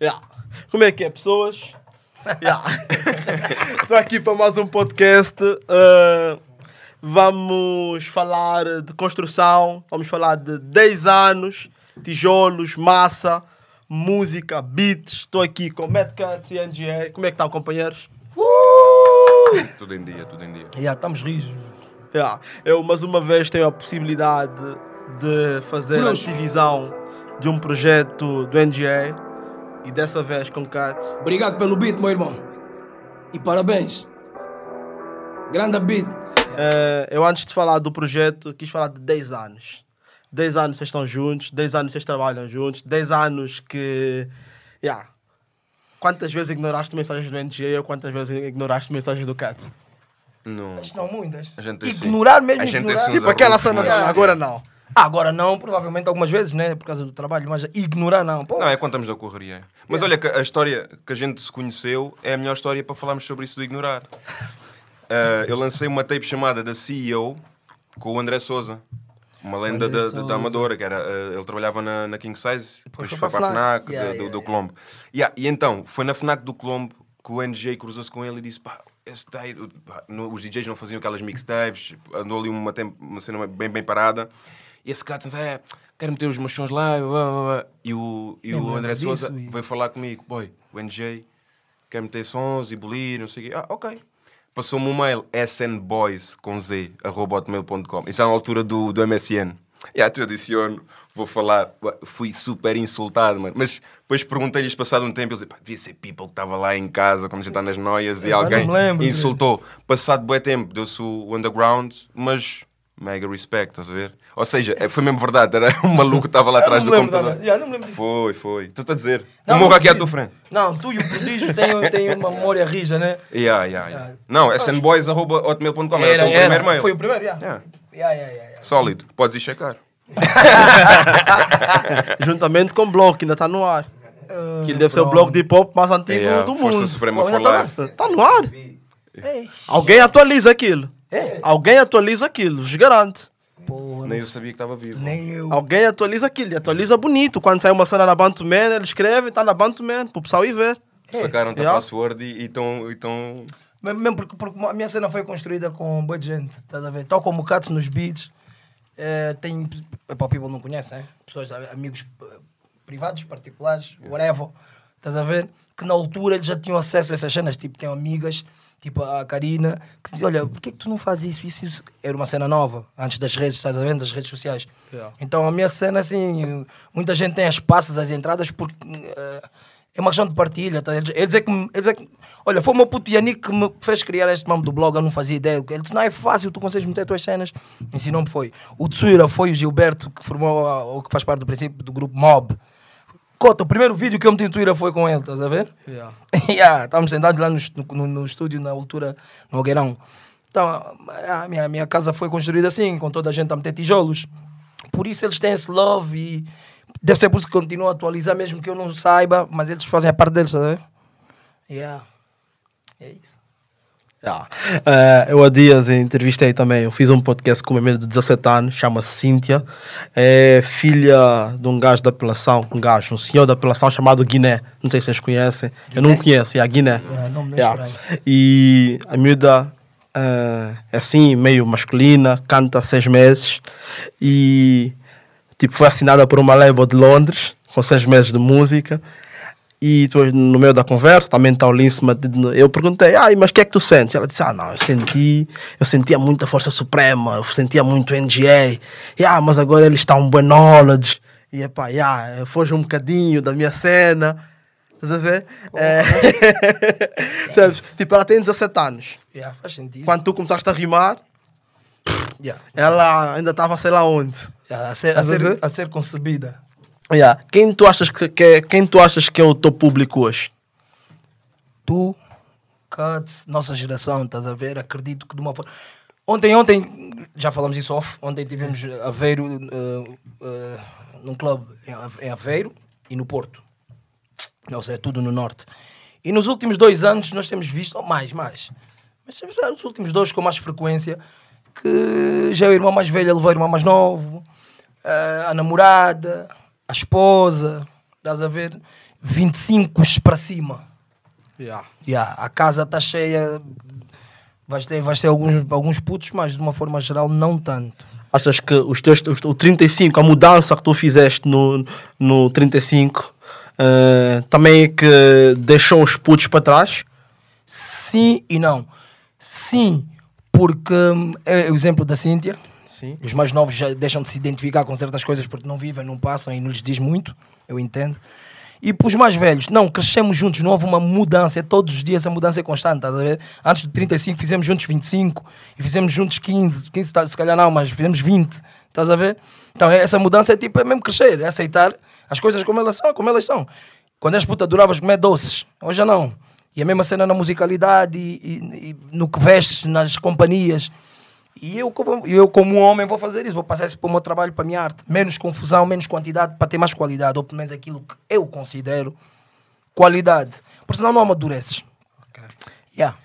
Yeah. Como é que é, pessoas? Estou aqui para mais um podcast. Uh, vamos falar de construção, vamos falar de 10 anos, tijolos, massa, música, beats. Estou aqui com Mad Cats e NGA. Como é que estão, companheiros? Tudo em dia, tudo em dia. Já, estamos rijos. Yeah. Eu, mais uma vez, tenho a possibilidade de fazer Bruxo. a divisão de um projeto do NGA e dessa vez com Cats. Obrigado pelo beat, meu irmão. E parabéns. Grande beat. Eh, eu antes de falar do projeto, quis falar de 10 anos. 10 anos vocês estão juntos, 10 anos vocês trabalham juntos, 10 anos que. Yeah. Quantas vezes ignoraste mensagens do NGA ou quantas vezes ignoraste mensagens do Cat? Não. Mas não muitas. A gente tem sim. Ignorar mesmo, A gente ignorar. Tipo aquela cena, agora não. Agora não, provavelmente algumas vezes, né? Por causa do trabalho, mas ignorar não. Pô, Não, é quando estamos da correria. Mas olha, a história que a gente se conheceu é a melhor história para falarmos sobre isso do ignorar. Ah, eu lancei uma tape chamada da CEO com o André Souza. Uma lenda da, da- da Amadora, que era, ah, ele trabalhava na, na King Size, depois foi foi para a FNAC. Yeah, do, yeah, do yeah. Colombo. E então, foi na FNAC do Colombo que o NJ cruzou-se com ele e disse: pá, esse tape, pá, no- os DJs não faziam aquelas mixtapes, andou ali uma, tempo, uma cena bem, bem parada. E esse cara disse: é, quero meter os meus sons lá. blá, blá, blá." E o, e Eu o André Souza e- veio falar comigo: boy, o NJ quer meter sons e bolir, não sei o quê. Ah, ok. Passou-me um mail, snboys, com z, arroba hotmail.com. Isso é na altura do, do MSN. E aí tu adiciono, vou falar, fui super insultado, mano. Mas depois perguntei-lhes, passado um tempo, eles pá, devia ser people que estava lá em casa, quando a gente está nas noias, e Eu alguém lembro, insultou. Passado bué tempo, deu-se o underground, mas mega respect, estás a ver? Ou seja, é- foi mesmo verdade, era um maluco que estava lá atrás do lembro computador. não me lembro disso. Foi, foi. Tu estás a dizer. Não, o morro aqui à tua frente. Não, tu e o prodígio têm, têm uma memória rija, né? Yeah, yeah, yeah. Yeah. Não, snboys.hotmail.com era, Era, o primeiro mail. Foi o primeiro, já. Yeah. Yeah, yeah, yeah, yeah. Sólido, podes ir checar. Juntamente com o blog, que ainda está no ar. Ah, Que ele deve ser o pronto. blog de hip hop mais antigo Yeah, do Força mundo. Suprema Pô, for ainda tá. Está no ar. Ei, Alguém atualiza aquilo. É. Alguém atualiza aquilo, vos garanto. porra, Nem eu sabia que estava vivo. nem eu. Alguém atualiza aquilo, e atualiza bonito. Quando sai uma cena na Bantuman, ele escreve, está na Bantuman, para o pessoal ir ver. Sacaram-te a Yeah. password e estão. Então... Mesmo mesmo porque, porque a minha cena foi construída com boa gente, estás a ver? Tal como o Cats nos beats, eh, tem. Epá, o people não conhece, né? Pessoas, amigos eh, privados, particulares, whatever, estás a ver? Que na altura eles já tinham acesso a essas cenas, tipo, tem amigas, tipo a Karina, que dizia: Olha, por que, que tu não fazes isso? isso? Isso era uma cena nova, antes das redes, estás a ver? Das redes sociais. Yeah. Então a minha cena, assim, muita gente tem as passas, as entradas, porque eh, é uma questão de partilha. Tá? Eles, é que, eles é que. Olha, foi o meu puto Yannick que me fez criar este nome do blog, eu não fazia ideia. Ele disse: não é fácil, tu consegues meter as tuas cenas. Ensinou-me foi. O Tsuira foi o Gilberto, que formou, ou que faz parte do princípio do grupo Mob. Cota, o primeiro vídeo que eu meti no Twitter foi com ele, estás a ver? Yeah. yeah, estávamos sentados lá no, no, no estúdio, na altura, no Algueirão. Então, a minha, a minha casa foi construída assim, com toda a gente a meter tijolos. Por isso eles têm esse love e deve ser por isso que continuam a atualizar, mesmo que eu não saiba, mas eles fazem a parte deles, tá vendo? Yeah. É isso. Yeah. Eh, eu há dias entrevistei também, eu fiz um podcast com uma menina de 17 anos, chama-se Cíntia, é filha de um gajo da apelação, um gajo, um senhor da apelação chamado Guiné, não sei se vocês conhecem, eu não conheço, é a Guiné. É, nome não é Yeah. estranho. E a miúda eh, é assim, meio masculina, canta há seis meses e tipo, foi assinada por uma label de Londres, com seis meses de música. E depois, no meio da conversa, também está o Linsman, eu perguntei, ai, mas o que é que tu sentes? Ela disse, ah, não, eu senti, eu sentia muita Força Suprema, eu sentia muito NGA, e, ah, mas agora eles estão um bom knowledge, e, epá, yeah, foge um bocadinho da minha cena, estás a ver? É... Sabes? Tipo, ela tem 17 anos, Yeah, faz sentido. quando tu começaste a rimar, Yeah. ela ainda estava sei lá onde. Yeah, a, ser, a, ser, a ser concebida. Yeah. Quem, tu achas que, que é, quem tu achas que é o teu público hoje? tu, Cuts, nossa geração, estás a ver? Acredito que de uma forma. Ontem, ontem, já falamos isso off, ontem tivemos Aveiro uh, uh, num clube em Ave- em Aveiro e no Porto. Ou seja, tudo no norte. E nos últimos dois anos nós temos visto, mais, mais, mas temos os últimos dois com mais frequência, que já é o irmão mais velho levou o irmão mais novo, eh, a namorada, a esposa, estás a ver? 25 para cima. Yeah. Yeah, a casa está cheia. Vais ter, vais ter alguns, alguns putos, mas de uma forma geral, não tanto. Achas que os teus, os- o 35, a mudança que tu fizeste no, no 35, eh, também é que deixou os putos para trás? Sim e não. Sim, porque é o exemplo da Cíntia. Sim. Os mais novos já deixam de se identificar com certas coisas porque não vivem, não passam e não lhes diz muito. Eu entendo. E para os mais velhos, não, crescemos juntos, não houve uma mudança, é todos os dias a mudança é constante, estás a ver? Antes de 35 fizemos juntos 25 e fizemos juntos 15, 15 tá- se calhar não, mas fizemos 20, estás a ver? Então é- essa mudança é tipo, é mesmo crescer, é aceitar as coisas como elas são, como elas são. Quando és puta, adoravas comer doces, hoje já não. E a mesma cena na musicalidade e, e- e no que vestes, nas companhias. E eu, como- eu, como homem, vou fazer isso. Vou passar isso para o meu trabalho, para a minha arte. Menos confusão, menos quantidade, para ter mais qualidade. Ou pelo menos aquilo que eu considero qualidade. Porque senão não amadureces. Yeah.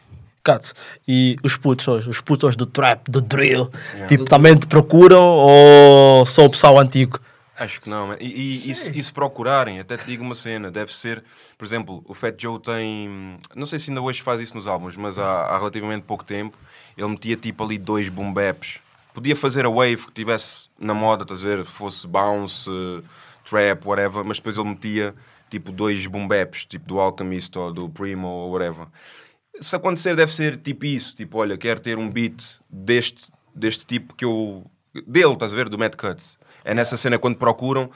Cat, e os putos hoje, os putos do trap, do drill, tipo, também te procuram ou só o pessoal antigo? Acho que não. E, e, e se, e se procurarem, até te digo uma cena, deve ser, por exemplo, o Fat Joe tem, não sei se ainda hoje faz isso nos álbuns, mas há, há relativamente pouco tempo, ele metia tipo ali dois boom. Podia fazer a wave que tivesse na moda, estás a ver, fosse bounce, trap, whatever, mas depois ele metia tipo dois boom tipo do Alchemist ou do Primo ou whatever. Se acontecer deve ser tipo isso, tipo, olha, quero ter um beat deste, deste tipo que eu... Dele, estás a ver, do Mad Cuts. É nessa cena quando procuram,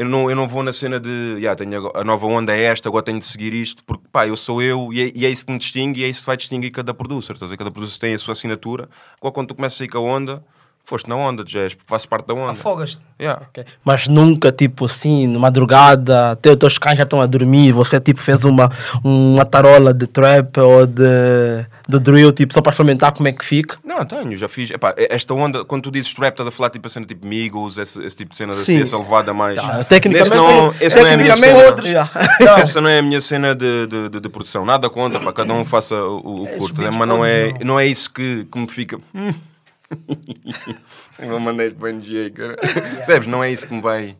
eu não, eu não vou na cena de, yeah, tenho agora- a nova onda é esta, agora tenho de seguir isto, porque pá, eu sou eu e é, e é isso que me distingue e é isso que vai distinguir cada producer, estás a ver? Cada producer tem a sua assinatura. Agora quando tu começas a ir com a onda, foste na onda, és, fazes parte da onda. Afogas-te. Yeah. Mas nunca, tipo assim, de madrugada, até os teus cães já estão a dormir, você tipo fez uma, uma tarola de trap ou de, de drill, tipo, só para experimentar como é que fica. Não, tenho, já fiz. Epá, esta onda, quando tu dizes trap, estás a falar tipo a cena tipo Migos, esse, esse tipo de cena Sim. assim, essa levada mais. Ah, tecnicamente- não, não é a minha tecnicamente cena. outros. Yeah. Essa não é a minha cena de, de, de, de produção. Nada contra, para cada um faça o, o curto, né? mas não é, não é isso que, que me fica. Eu mandei para o NGA, cara. Percebes? Não é isso que me vai.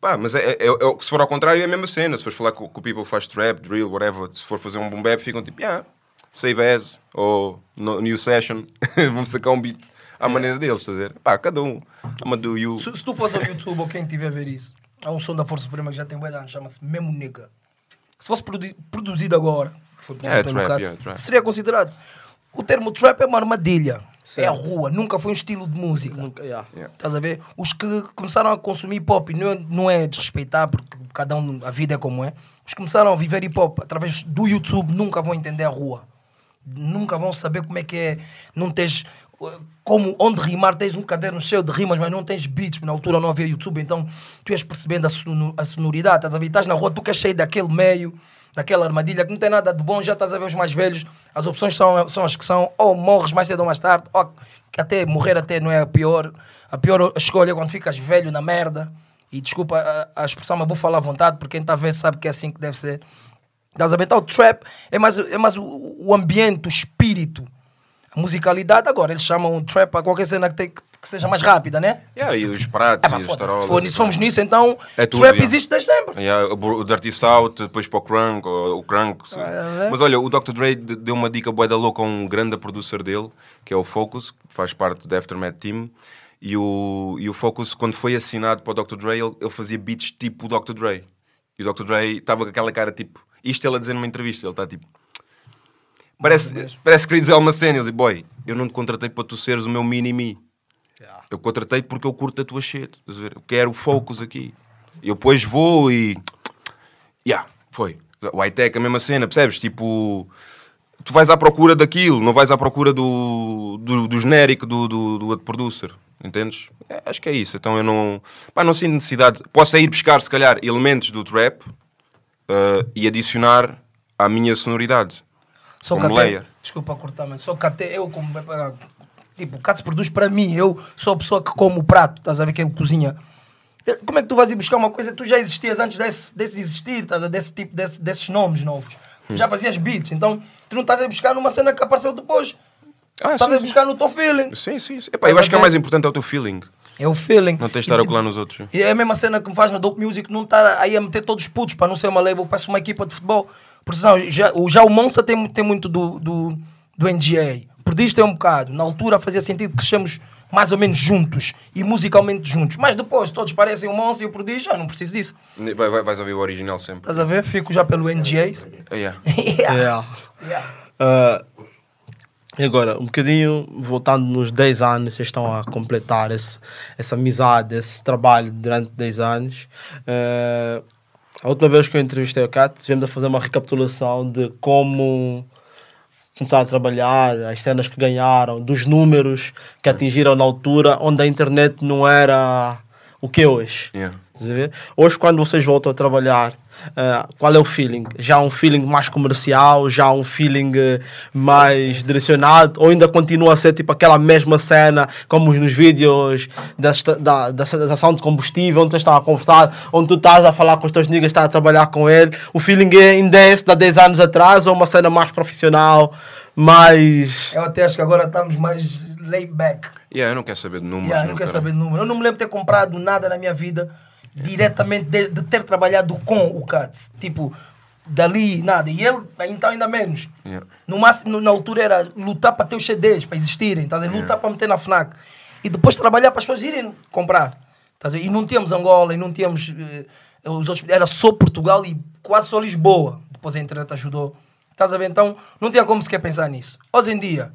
Pá, mas é, é, é- é- se for ao contrário, é a mesma cena. Se fores falar com, com o people que faz trap, drill, whatever, se for fazer um boom bap, ficam tipo, yeah, save as, ou no, new session, vamos sacar um beat à maneira deles, ver? Pá, cada um. Ama do you. Se, se tu fosse ao YouTube ou quem tiver a ver isso, há um som da Força Suprema que já tem anos, chama-se Memo Nigga. Se fosse produ- produzido agora, foi produzido É, pelo trap, Cat, yeah, trap. seria considerado. O termo trap é uma armadilha. É a Certo. rua, nunca foi um estilo de música. Nunca, yeah. Yeah. Estás a ver? Os que começaram a consumir hip hop, não é, não é desrespeitar, porque cada um, a vida é como é. Os que começaram a viver hip hop através do YouTube nunca vão entender a rua. Nunca vão saber como é que é. Não tens. Como, onde rimar, tens um caderno cheio de rimas, mas não tens beats, na altura não havia YouTube, então tu ias percebendo a, a sonoridade, estás a ver? Estás na rua, tu que és cheio daquele meio, daquela armadilha, que não tem nada de bom, já estás a ver os mais velhos, as opções são, são as que são, ou morres mais cedo ou mais tarde, ou que até morrer até não é a pior, a pior escolha é quando ficas velho na merda, e desculpa a, a expressão, mas vou falar à vontade, porque quem está a ver sabe que é assim que deve ser. Estás a ver? Então, o trap é mais, é mais o, o ambiente, o espírito, a musicalidade. Agora, eles chamam trap a qualquer cena que, tem- que seja mais rápida, né? Yeah, e os pratos pá, e tarolas. se, for, nisso- se formos nisso, então É tudo, trap yeah. existe desde sempre. Yeah, o Dirty South, depois para o Crunk, o Crunk. é? Mas olha, o Dr. Dre de- deu uma dica boa da louca a um grande producer dele, que é o Focus, que faz parte da Aftermath Team. E o, e o Focus, quando foi assinado para o Dr. Dre, ele, ele fazia beats tipo o Dr. Dre. E o Dr. Dre estava com aquela cara tipo. Isto ele a dizer numa entrevista, ele está tipo. Parece, parece que queria dizer uma cena. Ele diz: Boy, eu não te contratei para tu seres o meu mini-me. Eu contratei porque eu curto a tua shit. estás a ver? Eu quero o focus aqui. Eu depois vou e. Yeah, foi. O high-tech, a mesma cena, percebes? Tipo. Tu vais à procura daquilo, não vais à procura do, do, do genérico do, do, do outro producer. Entendes? É, acho que é isso. Então eu não. Pá, não sinto necessidade. Posso é ir buscar, se calhar, elementos do trap eh, e adicionar à minha sonoridade. Só Como até, layer. desculpa cortar, mas só que até eu, como. ah, Tipo, o Cats produz para mim, eu sou a pessoa que come o prato, estás a ver que ele cozinha. Eh, Como é que tu vais ir buscar uma coisa? Tu já existias antes desse, desse existir, estás a desse tipo, desse, desses nomes novos. Tu já fazias beats, então tu não estás a buscar numa cena que apareceu depois. Ah, estás sim, a buscar no teu feeling. Sim, sim. sim. Eu acho que é o mais importante é o teu feeling. É o feeling. Não tens de estar a colar nos outros. E é a mesma cena que me faz na Dope Music, não estar aí a meter todos os putos para não ser uma label, parece uma equipa de futebol. Por exemplo, já, o- já o Monster tem, tem muito do, do, do NGA. Perdiste tem um bocado. Na altura fazia sentido que crescemos mais ou menos juntos e musicalmente juntos. Mas depois todos parecem o Monster e o Prodígio, já não preciso disso. Vai, vai, vais ouvir o original sempre. Estás a ver? Fico já pelo NGA. Ah, yeah. yeah. Yeah. Yeah. Ah, e agora, um bocadinho, voltando nos 10 anos, vocês estão a completar esse, essa amizade, esse trabalho durante 10 anos. Ah, a última vez que eu entrevistei o Cat, tivemos a fazer uma recapitulação de como começaram a trabalhar, as cenas que ganharam, dos números que atingiram na altura, onde a internet não era o que é hoje. Yeah. Hoje, quando vocês voltam a trabalhar, ah, qual é o feeling? Já um feeling mais comercial? Já um feeling eh, mais direcionado? Ou ainda continua a ser tipo aquela mesma cena, como nos vídeos da, da, de combustível, onde vocês estão a conversar, onde tu estás a falar com os teus niggas, estás a trabalhar com ele? O feeling é ainda é esse de há 10 anos atrás? Ou uma cena mais profissional? Mais. Eu até acho que agora estamos mais laid back. Yeah, eu não quero saber de números. Yeah, eu não não quero quero. saber de número. Eu não me lembro de ter comprado nada na minha vida diretamente de, de ter trabalhado com o Cats. Tipo, dali, nada. E ele, então, ainda menos. Yeah. No máximo, na altura, era lutar para ter os CDs, para existirem. Estás a? Lutar para meter na FNAC. E depois trabalhar para as pessoas irem comprar. Estás a? E não tínhamos Angola, e não tínhamos eh, os outros. Era só Portugal e quase só Lisboa. Depois a internet ajudou. Estás a ver? Então, não tinha como sequer pensar nisso. Hoje em dia,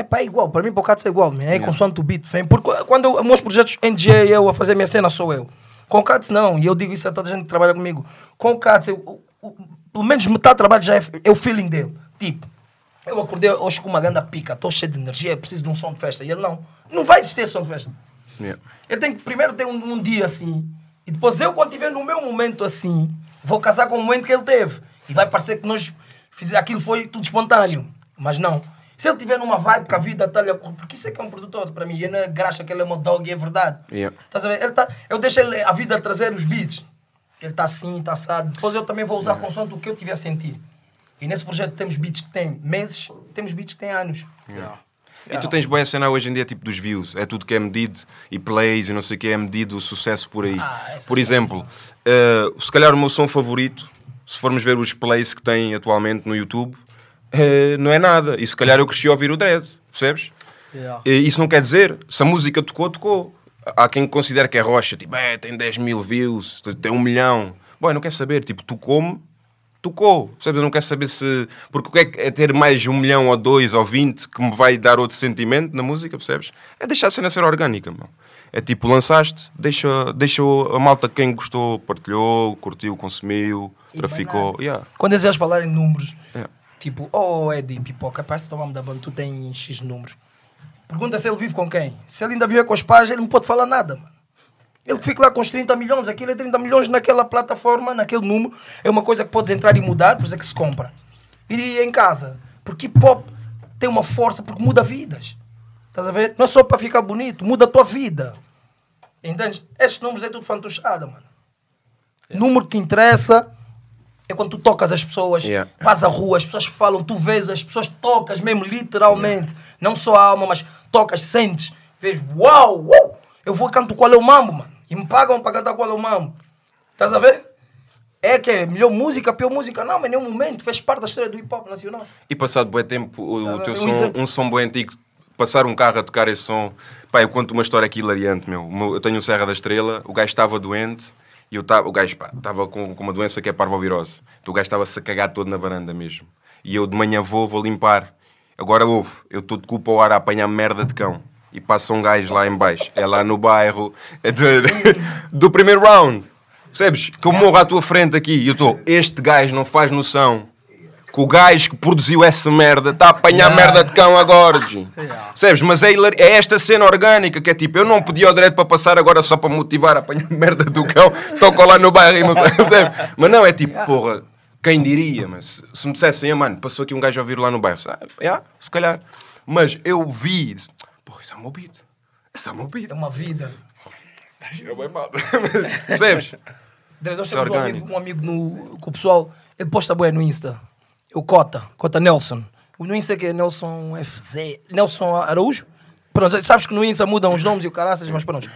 é pá, igual. Para mim, para o Cats é igual. man. É consoante o beat. vem. Porque quando eu, meus projetos NG, eu a fazer minha cena, sou eu. Com o Cats, não. E eu digo isso a toda a gente que trabalha comigo. Com o Cats, eu, o- pelo menos metade do trabalho já é, é o feeling dele. Tipo, eu acordei hoje com uma grande pica, estou cheio de energia, preciso de um som de festa. E ele não. Não vai existir som de festa. Yeah. Ele tem que primeiro ter um, um dia assim. E depois eu, quando estiver no meu momento assim, vou casar com o momento que ele teve. E vai parecer que nós fizemos aquilo foi tudo espontâneo. Mas não. Se ele tiver numa vibe que a vida está-lhe a correr, porque isso é que é um produtor para mim. E eu não é graxa que ele é meu dog e é verdade. Yeah. Estás a ver? Ele tá, eu deixo ele, a vida trazer os beats. Ele está assim, está assado. Depois eu também vou usar com som do que eu tiver a sentir. E nesse projeto temos beats que têm meses, temos beats que têm anos. E tu tens boa cena hoje em dia, tipo dos views. É tudo que é medido e plays e não sei o que, é medido o sucesso por aí. Ah, por é exemplo, eh, se calhar o meu som favorito, se formos ver os plays que tem atualmente no YouTube, eh, não é nada. E se calhar eu cresci a ouvir o Dread, percebes? Yeah. E Isso não quer dizer, se a música tocou, tocou. Há quem considere que é rocha, tipo, é, tem 10 mil views, tem um milhão. Bom, eu não quero saber, tipo, tocou-me, tocou. Percebes? Eu não quero saber se. Porque o que é, que é ter mais um milhão ou dois ou vinte que me vai dar outro sentimento na música, percebes? É deixar a cena ser orgânica, meu. É tipo, lançaste, deixa, deixa a malta quem gostou, partilhou, curtiu, consumiu, E traficou. Yeah. Quando eles falarem números, Yeah. Tipo, oh Eddie, pipoca, parece que tomamos da banda, tu tens X números. Pergunta se ele vive com quem. Se ele ainda vive com os pais, ele não pode falar nada, mano. Ele que fica lá com os 30 milhões, aquilo é 30 milhões naquela plataforma, naquele número, é uma coisa que podes entrar e mudar, por isso é que se compra. E em casa, porque hip hop tem uma força, porque muda vidas. Estás a ver? Não é só para ficar bonito, muda a tua vida. Entende? Esses números é tudo fantochada, mano. Número que interessa é quando tu tocas as pessoas, Yeah. vais à rua, as pessoas falam, tu vês, as pessoas tocas mesmo, literalmente. Não só a alma, mas tocas, sentes, vês, uau, uau, eu vou canto qual é o mambo, mano. E me pagam para cantar qual é o mambo. Estás a ver? É que é melhor música, pior música, não, mas nenhum momento fez parte da história do hip hop nacional. E passado bué tempo, o, o teu um som, exemplo. um som bem antigo, passar um carro a tocar esse som, pá, eu conto uma história aqui hilariante, meu. O Eu tenho um Serra da Estrela, o gajo estava doente, e eu tava, o gajo, estava com, com uma doença que é parvovirose. Então o gajo estava-se a cagar todo na varanda mesmo. E eu de manhã vou, vou limpar. Agora ouve, eu estou de culpa ao ar a apanhar merda de cão. E passa um gajo lá em baixo, é lá no bairro, é de- do primeiro round. Percebes? Que eu morro à tua frente aqui e eu estou, este gajo não faz noção que o gajo que produziu essa merda está a apanhar merda de cão agora, G. Percebes? Mas é, é esta cena orgânica que é tipo, eu não pedi ao direito para passar agora só para motivar a apanhar merda do cão, toco lá no bairro e não sei, percebes? Mas não, é tipo, porra, quem diria, mas se, me dissessem, ah, mano, passou aqui um gajo a ouvir lá no bairro, ah, yeah, se calhar. Mas eu vi, porra, isso é meu beat. Isso é meu beat. É uma vida. É bem mal. Percebes? Nós é temos um amigo, um amigo no, com o pessoal, ele posta bué no Insta. O Cota, Cota Nelson. No Insta que é Nelson FZ, Nelson Araújo. Pronto, sabes que no Insta mudam os nomes e o caraças, mas pronto.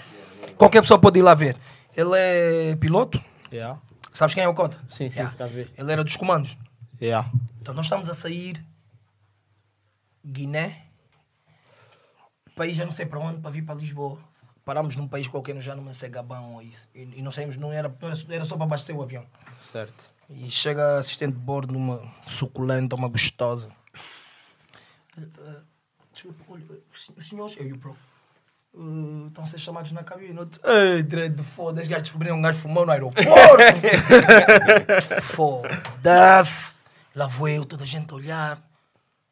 Qualquer pessoa pode ir lá ver. Ele é piloto. Yeah. Sabes quem é o Cota? Sim, sim, já vi. Ele era dos comandos. Yeah. Então nós estamos a sair Guiné, país já não sei para onde, para vir para Lisboa. Parámos num país qualquer, já não sei Gabão ou isso. E, e não saímos, não era, era, era só para abastecer o avião. Certo. E chega assistente de bordo, uma suculenta, uma gostosa. Eh, Desculpa, olha, os senhores, eu e o Pro, eh, estão a ser chamados na cabine. Eu disse, Ei, dread, foda-se, gajos descobriram um gajo fumando no aeroporto. Foda-se. Lá vou eu, toda a gente a olhar.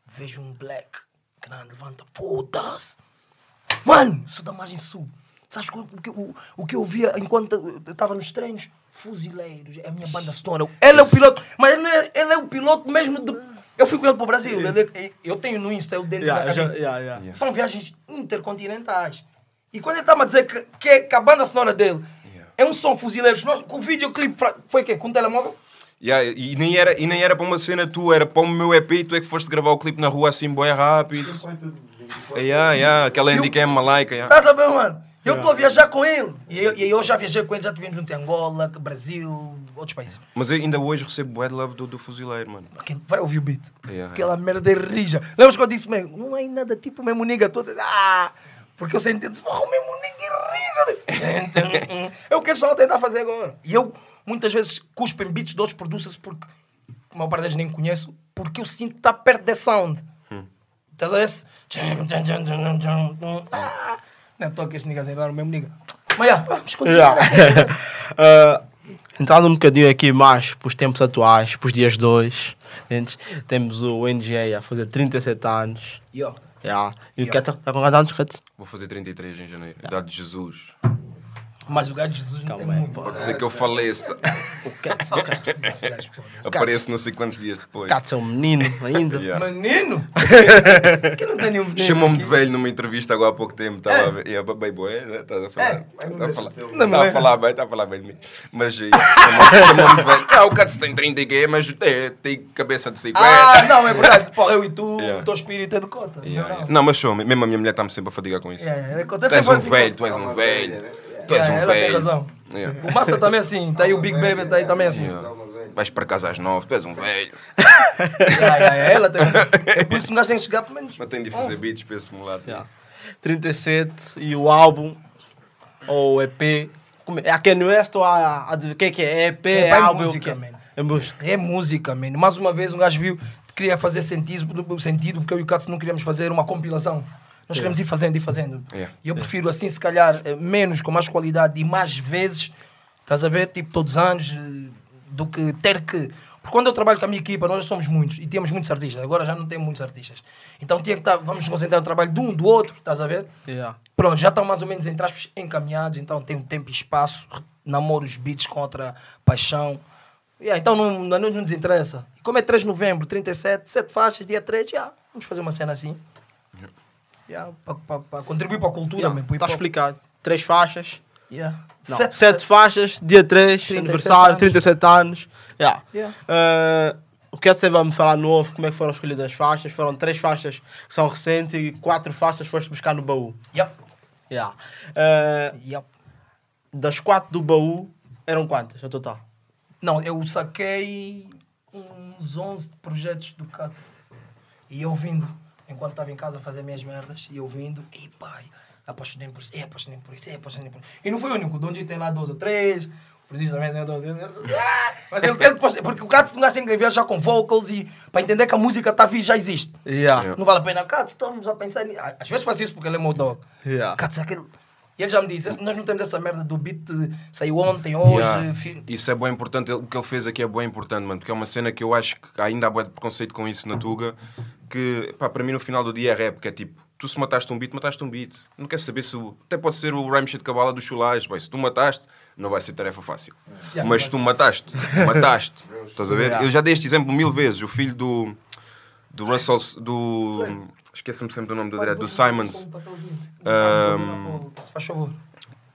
Vejo um black grande, levanta, foda-se. Mano, sou da margem sul. Sabes o que, o, o que eu via enquanto estava nos treinos? Fuzileiros, é a minha banda sonora. Ele é o piloto, mas ele, é, ele é o piloto mesmo de. Eu fui com ele para o Brasil. ele é- eu tenho no Insta o dele Yeah, na já- yeah, yeah. Yeah. São viagens intercontinentais. E quando ele estava a dizer que, que, que a banda sonora dele Yeah. é um som fuzileiros, nós, com o videoclipe foi o quê? Com um telemóvel? Yeah, e, nem era, e nem era para uma cena tua, era para o meu EP e tu é que foste gravar o clipe na rua assim, bem rápido. Yeah, yeah, aquela Handicam malaica. Yeah. Estás a ver, mano? Eu estou a viajar com ele. E eu, e eu já viajei com ele, já estivemos juntos em Angola, Brasil, outros países. Mas eu ainda hoje recebo bad love do, do fuzileiro, mano. Aquilo- Vai ouvir o beat. Yeah, Aquela merda é rija. Lembras quando eu disse mesmo? Não é nada tipo mesmo nigga todo. Ah! Porque eu senti, porra, o mesmo nigga é rija. É o que eles estão a tentar fazer agora. E eu, muitas vezes, cuspo em beats de outros producers porque a maior parte deles nem conheço, porque eu sinto que está perto desse sound. Estás a ver? Ah! Não é à toa que estes niggas entraram o mesmo nigga. Mas já, vamos continuar. Yeah. Uh, entrando um bocadinho aqui mais para os tempos atuais, para os dias 2, temos o NGA a fazer 37 anos. Yo. Yeah. E o Yeah. que está tá com quantos anos, Cat? Vou fazer 33 em janeiro. Idade de Jesus. Mas o gajo de Jesus não Calma tem aí, muito. Pode ser que eu faleça. Apareço não sei quantos dias depois. Cat é um menino ainda. Yeah. Menino? que não tem nenhum menino. Chamou-me de velho numa entrevista agora há pouco tempo. Estava a ver. Yeah, bem boé, né? Estás a falar. É. Estás a falar. Não, Estava é. a falar bem, estava a falar bem de mim. Mas eh, chamou- chamou-me de velho. Ah, o Cats tem 30 e quê, mas tem, tem cabeça de 50. Ah, não, é verdade. Porra, eu e tu, Yeah. o teu espírito é de cota. Yeah, Não, mas sou, mesmo a minha mulher está-me sempre a fadigar com isso. É. Tu és um velho, tu és um velho. Tu és um ela tem velho. razão. Yeah. O Massa também é assim. Tá aí o Big Baby, tá aí também assim. Yeah. Vais para casa às nove, tu és um velho. Yeah, yeah, ela tem razão. É por isso que um gajo tem que chegar pelo menos. Mas tenho de fazer 11. beats para esse mulato. Yeah. 37 e o álbum ou EP. é? É a Kanye West ou a, a, de- o que é que é? É EP, É é, álbum, música, o quê? man. É música. É música, mano. Mais uma vez um gajo viu, queria fazer sentido, sentido porque eu e o Katsu não queríamos fazer uma compilação. Nós queremos ir fazendo e fazendo. Yeah. E eu prefiro assim, se calhar, eh, menos, com mais qualidade e mais vezes, estás a ver, tipo, todos os anos, eh, do que ter que. Porque quando eu trabalho com a minha equipa, nós somos muitos e temos muitos artistas. Agora já não temos muitos artistas. Então tinha que estar, vamos nos concentrar no trabalho de um, do outro, estás a ver? Yeah. Pronto, já estão mais ou menos entre aspas encaminhados, então tem um tempo e espaço, namoro os beats com outra paixão. Yeah, então não, não, não nos interessa. E como é 3 de novembro, 37, 7 faixas, dia 3, yeah, vamos fazer uma cena assim. Yeah, para contribuir para a cultura Yeah, Está explicado. Três faixas. Yeah. Não, Sete- sete, faixas, dia 3, 37 aniversário, anos. 37 anos. Yeah. Yeah. Eh, o que é que você vai me falar novo? Como é que foram escolhidas as faixas? Foram três faixas que são recentes e quatro faixas foste buscar no baú. Yep. Yeah. Eh, Yep. das quatro do baú, eram quantas no total? Não, eu saquei uns 11 projetos do Cats. E eu vindo, enquanto estava em casa a fazer minhas merdas, e eu vindo, ei pai, apaixonei por isso, ei, apaixonei por isso, ei, apaixonei por isso. E não foi o único, o Donji tem lá 12 ou 3, o também tem 12 ou 3. Ah, mas ele, ele porque o um gajo tem que viajar com vocals e para entender que a música está vindo já existe. Yeah. Yeah. Não vale a pena, Cats, estamos a pensar nisso. Às vezes faço isso porque ele é meu dog. Yeah. Cats, é aquele. E ele já me disse, "Esse- nós não temos essa merda do beat saiu ontem, hoje, Yeah. fi- Isso é bem importante, o que ele fez aqui é bem importante, mano, porque é uma cena que eu acho que ainda há preconceito com isso na Tuga, que pá, para mim no final do dia é rap, que é tipo, tu se mataste um beat, mataste um beat. Não quer saber se o. Até pode ser o rhyme shit de cabala dos chulais, bem, se tu mataste, não vai ser tarefa fácil. Yeah, Mas tu mataste, mataste. Estás a ver? Yeah. Eu já dei este exemplo mil vezes, o filho do. do Russell. do. Esqueça-me sempre do nome do direto, do Simons. Se faz favor.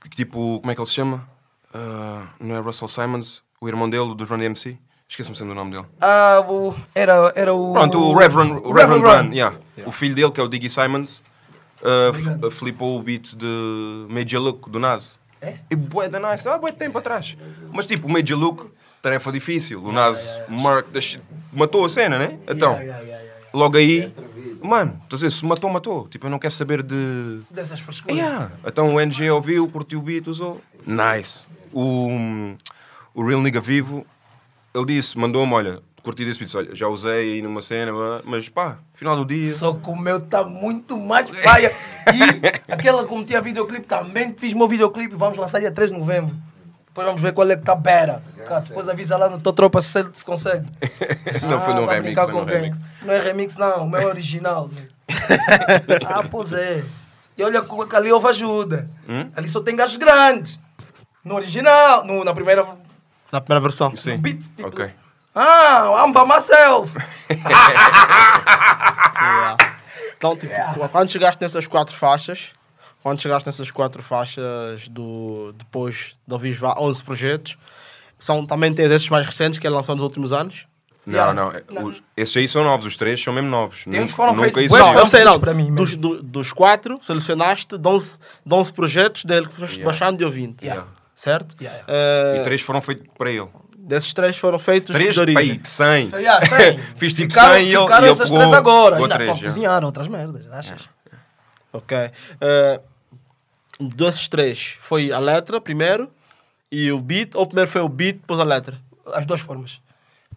que tipo, como é que ele se chama? Ah, não é Russell Simons? O irmão dele, do Run DMC? Esqueça-me sempre do nome dele. Ah, o, era, era o. Pronto, o Reverend, o Reverend Run. Run, yeah. O filho dele, que é o Diggy Simons, uh, f- flipou o beat de Major Look, do Nas. É? E bué da nice, ah, bué de tempo atrás. Mas tipo, o Major Look, tarefa difícil. O Nas, Mark, da shit, matou a cena, né? Então, Yeah, yeah, yeah, yeah. logo aí, mano, estás a dizer, se matou, matou. Tipo, eu não quero saber de... Dessas frescuras. Yeah. Então o NG ouviu, curtiu o beat, usou. Nice. O, o Real Nigga Vivo, ele disse, mandou-me, olha, curti desse beat, olha, já usei aí numa cena, mas pá, final do dia. Só que o meu está muito mais paia. E aquela como tinha videoclipe, também fiz meu videoclipe. Vamos lançar dia 3 de novembro. Depois vamos ver qual é que tá bera. Cara, depois avisa lá no tua tropa se ele se consegue. Não foi Ah, no tá a remix, foi no com quem? remix. Não é remix, não. O meu é original. né? ah, pois é. E olha que ali houve ajuda. Hum? Ali só tem gajos grandes. No original, no, na primeira. Na primeira versão. Sim. beat, tipo- Ok. Ah, I'm by myself. Então, tipo, quando chegaste nessas quatro faixas, quando chegaste nessas quatro faixas do, depois de ouvir 11 projetos, são, também tens esses mais recentes que ele lançou nos últimos anos? Não, Yeah. não. Não. os- esses aí são novos, os três são mesmo novos. Temos Nunca, que foram nunca feitos Não, Não, eu sei não. mim dos, do- dos quatro, selecionaste de 11, de 11 projetos dele que foste Yeah. baixando e ouvindo. Yeah. Certo? Yeah, Eh, E três foram feitos para ele. Desses três foram feitos Três, de origem. pai, 100. Yeah, sei. Fiz tipo Ficaram- 100 e ele, ficaram e essas pegou, três agora. pegou Ainda três, estou a já. cozinhar outras merdas, achas? Ok. Eh, desses três, foi a letra primeiro e o beat, ou primeiro foi o beat, depois a letra? As duas formas.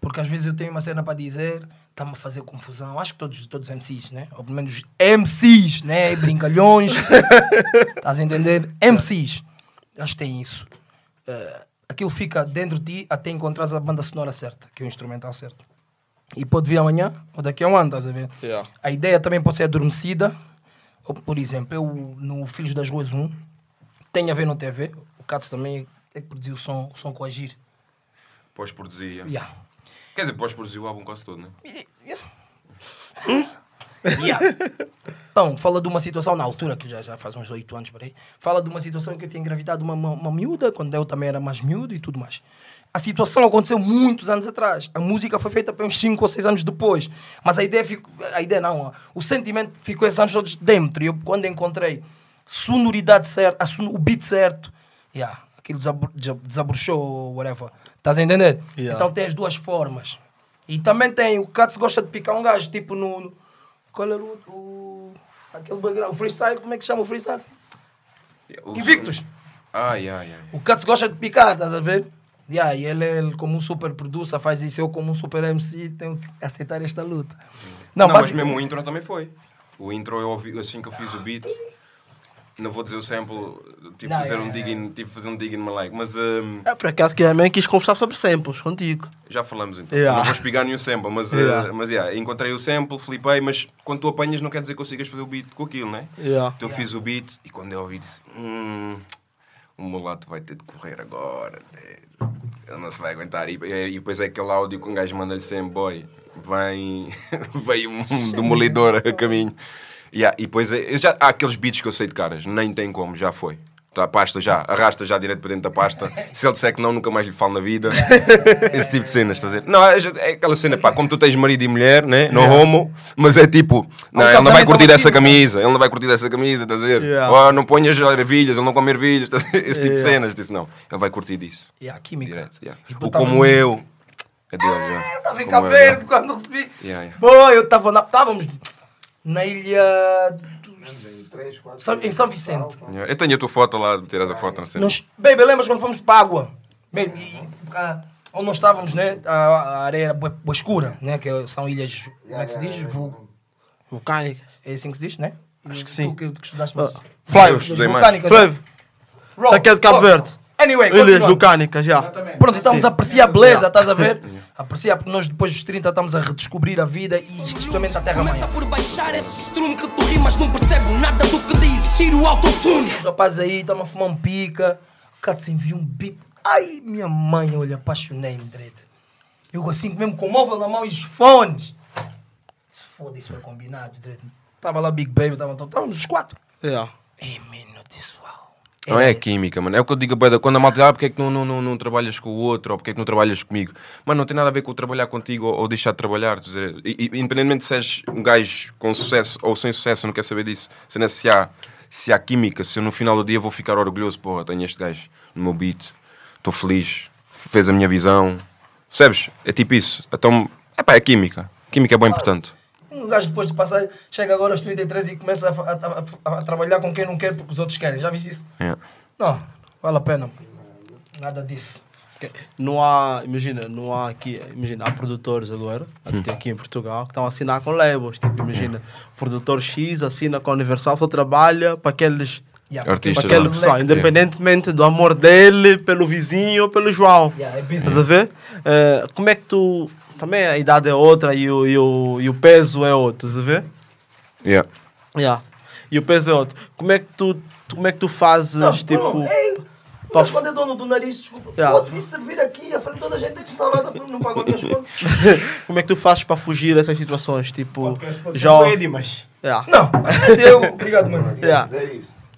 Porque às vezes eu tenho uma cena para dizer, está-me a fazer confusão. Acho que todos, todos MCs, né? Ou pelo menos MCs, né? Brincalhões. Estás a entender? MCs. Acho que tem isso. Eh, aquilo fica dentro de ti até encontrares a banda sonora certa, que é o instrumental certo. E pode vir amanhã ou daqui a um ano, estás a ver? Yeah. A ideia também pode ser adormecida. Ou, por exemplo, eu no Filhos das Ruas 1 tem a ver no TV. O Katz também é que produziu o som, o som com Agir. Pós-produzir. yeah. Yeah. Quer dizer, pós-produzir o álbum quase todo, né? Yeah. Então, fala de uma situação na altura, que já, já faz uns oito anos por aí. Fala de uma situação que eu tinha engravidado uma, uma, uma miúda, quando eu também era mais miúdo e tudo mais. A situação aconteceu muitos anos atrás. A música foi feita para uns 5 ou 6 anos depois. Mas a ideia ficou. A ideia não, o sentimento ficou esses anos todos dentro. E eu, quando encontrei sonoridade certa, son- o beat certo, yeah, aquilo desabro- desa- desabrochou, whatever. Estás a entender? Yeah. Então tem as duas formas. E também tem, o Katz gosta de picar um gajo, tipo no. Qual era o, o. aquele background, o freestyle, como é que se chama o freestyle? O- Invictus. Ah, yeah, yeah. O Katz gosta de picar, estás a ver? Yeah, e ele, ele, como um super producer, faz isso. Eu, como um super MC, tenho que aceitar esta luta. Não, Não, mas basic- mesmo o intro também foi. O intro eu ouvi assim que eu fiz o beat. Não vou dizer o sample, tive Não, que fazer é, um é. digging, tive que fazer um digging like, mas hum, É, por acaso que também quis conversar sobre samples contigo. já falamos então. Yeah. Não vou espigar nenhum sample, mas, uh, Yeah. mas yeah, encontrei o sample, flipei, mas quando tu apanhas não quer dizer que consigas fazer o beat com aquilo, né? Yeah. Então eu fiz o beat e quando eu ouvi disse: hum, o mulato vai ter de correr agora, né? ele não se vai aguentar. E, e depois é aquele áudio que um gajo manda-lhe sempre: boy, vem, veio um demolidor a caminho. Yeah, e depois é- já, há aqueles beats que eu sei de caras, nem tem como, já foi. Tá, a pasta já, arrasta já direto para dentro da pasta. Se ele disser que não, nunca mais lhe falo na vida. Esse tipo de cenas, estás a dizer? Não, é, é aquela cena, pá, como tu tens marido e mulher, né? Não homo, mas é tipo, não, ele não vai curtir né? camisa, ele não vai curtir dessa camisa, estás a ver? Yeah. Oh, não ponhas ervilhas, ele não come ervilhas, estás a ver? esse tipo de Yeah. cenas. Disse, não, ele vai curtir disso. Yeah, química. Direto, yeah. E depois O tava como eu, é dele, já. Eu estava em Cabo Verde quando recebi. Yeah, yeah. Boa, eu estava na. Estávamos na ilha. do- São- em São Vicente. Yeah. Eu tenho a tua foto lá, tiras a foto na cena. Nós, baby, lembras quando fomos para a água? Mesmo, e, ah, onde nós estávamos, né? A, a areia era boa, boa escura, né? Que são ilhas, como é que se diz? Vul- Vulcânica. É assim que se diz, né? Acho que sim. Tu que, que estudaste mais. Flávio. Estudei mais. Vulcânicas. Flávio. Roll. Isso aqui é de Cabo. Verde. Anyway, Ilhas vulcânicas, já. Pronto, estamos Sim. a apreciar a beleza, estás a ver? Apreciar, porque nós depois dos 30 estamos a redescobrir a vida e especialmente a terra-mãe. Começa por baixar esse estrume que tu rimas, não percebo nada do que dizes. Tira o autotune. Os rapazes aí estão a fumar um pica. O Katz envia um beat. Ai, minha mãe, olha, apaixonei-me, direito. Eu assim mesmo com o móvel na mão e os fones. Foda-se, foi combinado, direito. Tava lá Big Baby, tava, estávamos os quatro. Yeah. Ei, menino, disse uau. Não é a química, mano. É o que eu digo quando a malta diz, ah, porque é que não, não, não, não trabalhas com o outro, ou porque é que não trabalhas comigo. Mano, não tem nada a ver com trabalhar contigo ou, ou deixar de trabalhar. Quer dizer, e- e- independentemente se és um gajo com sucesso ou sem sucesso, não quero saber disso. Se, não- se, há, se há química, se eu no final do dia vou ficar orgulhoso, porra, tenho este gajo no meu beat, estou feliz, fez a minha visão. Percebes? É tipo isso. Então, é pá, é química. Química é bem importante. Um gajo depois de passar, chega agora aos 33 e começa a, a- a- a trabalhar com quem não quer porque os outros querem. Já viste isso? É. Não, vale a pena. Nada disso. Ok. Não há, imagina, não há aqui, imagina, há produtores agora, até aqui em Portugal, que estão a assinar com labels. Tipo, imagina, o produtor X assina com a Universal, só trabalha para aqueles. Yeah, Artistas, Para aquele não. pessoal, independentemente do amor dele pelo vizinho ou pelo João. Yeah, é. Estás a ver? Eh, como é que tu. Também a idade é outra e o, e o, e o peso é outro, a ver? Yeah. Yeah. E o peso é outro. Como é que tu, como é que tu fazes, Não, tipo. Bruno, ei, Pá, mas quando é dono do nariz, desculpa. Yeah. Pode vir servir aqui, à frente toda a gente estar lá, não pagou minhas contas. como é que tu fazes para fugir dessas situações? Tipo, Já. já. mas. Yeah. Não, deu. Obrigado, mano. Yeah.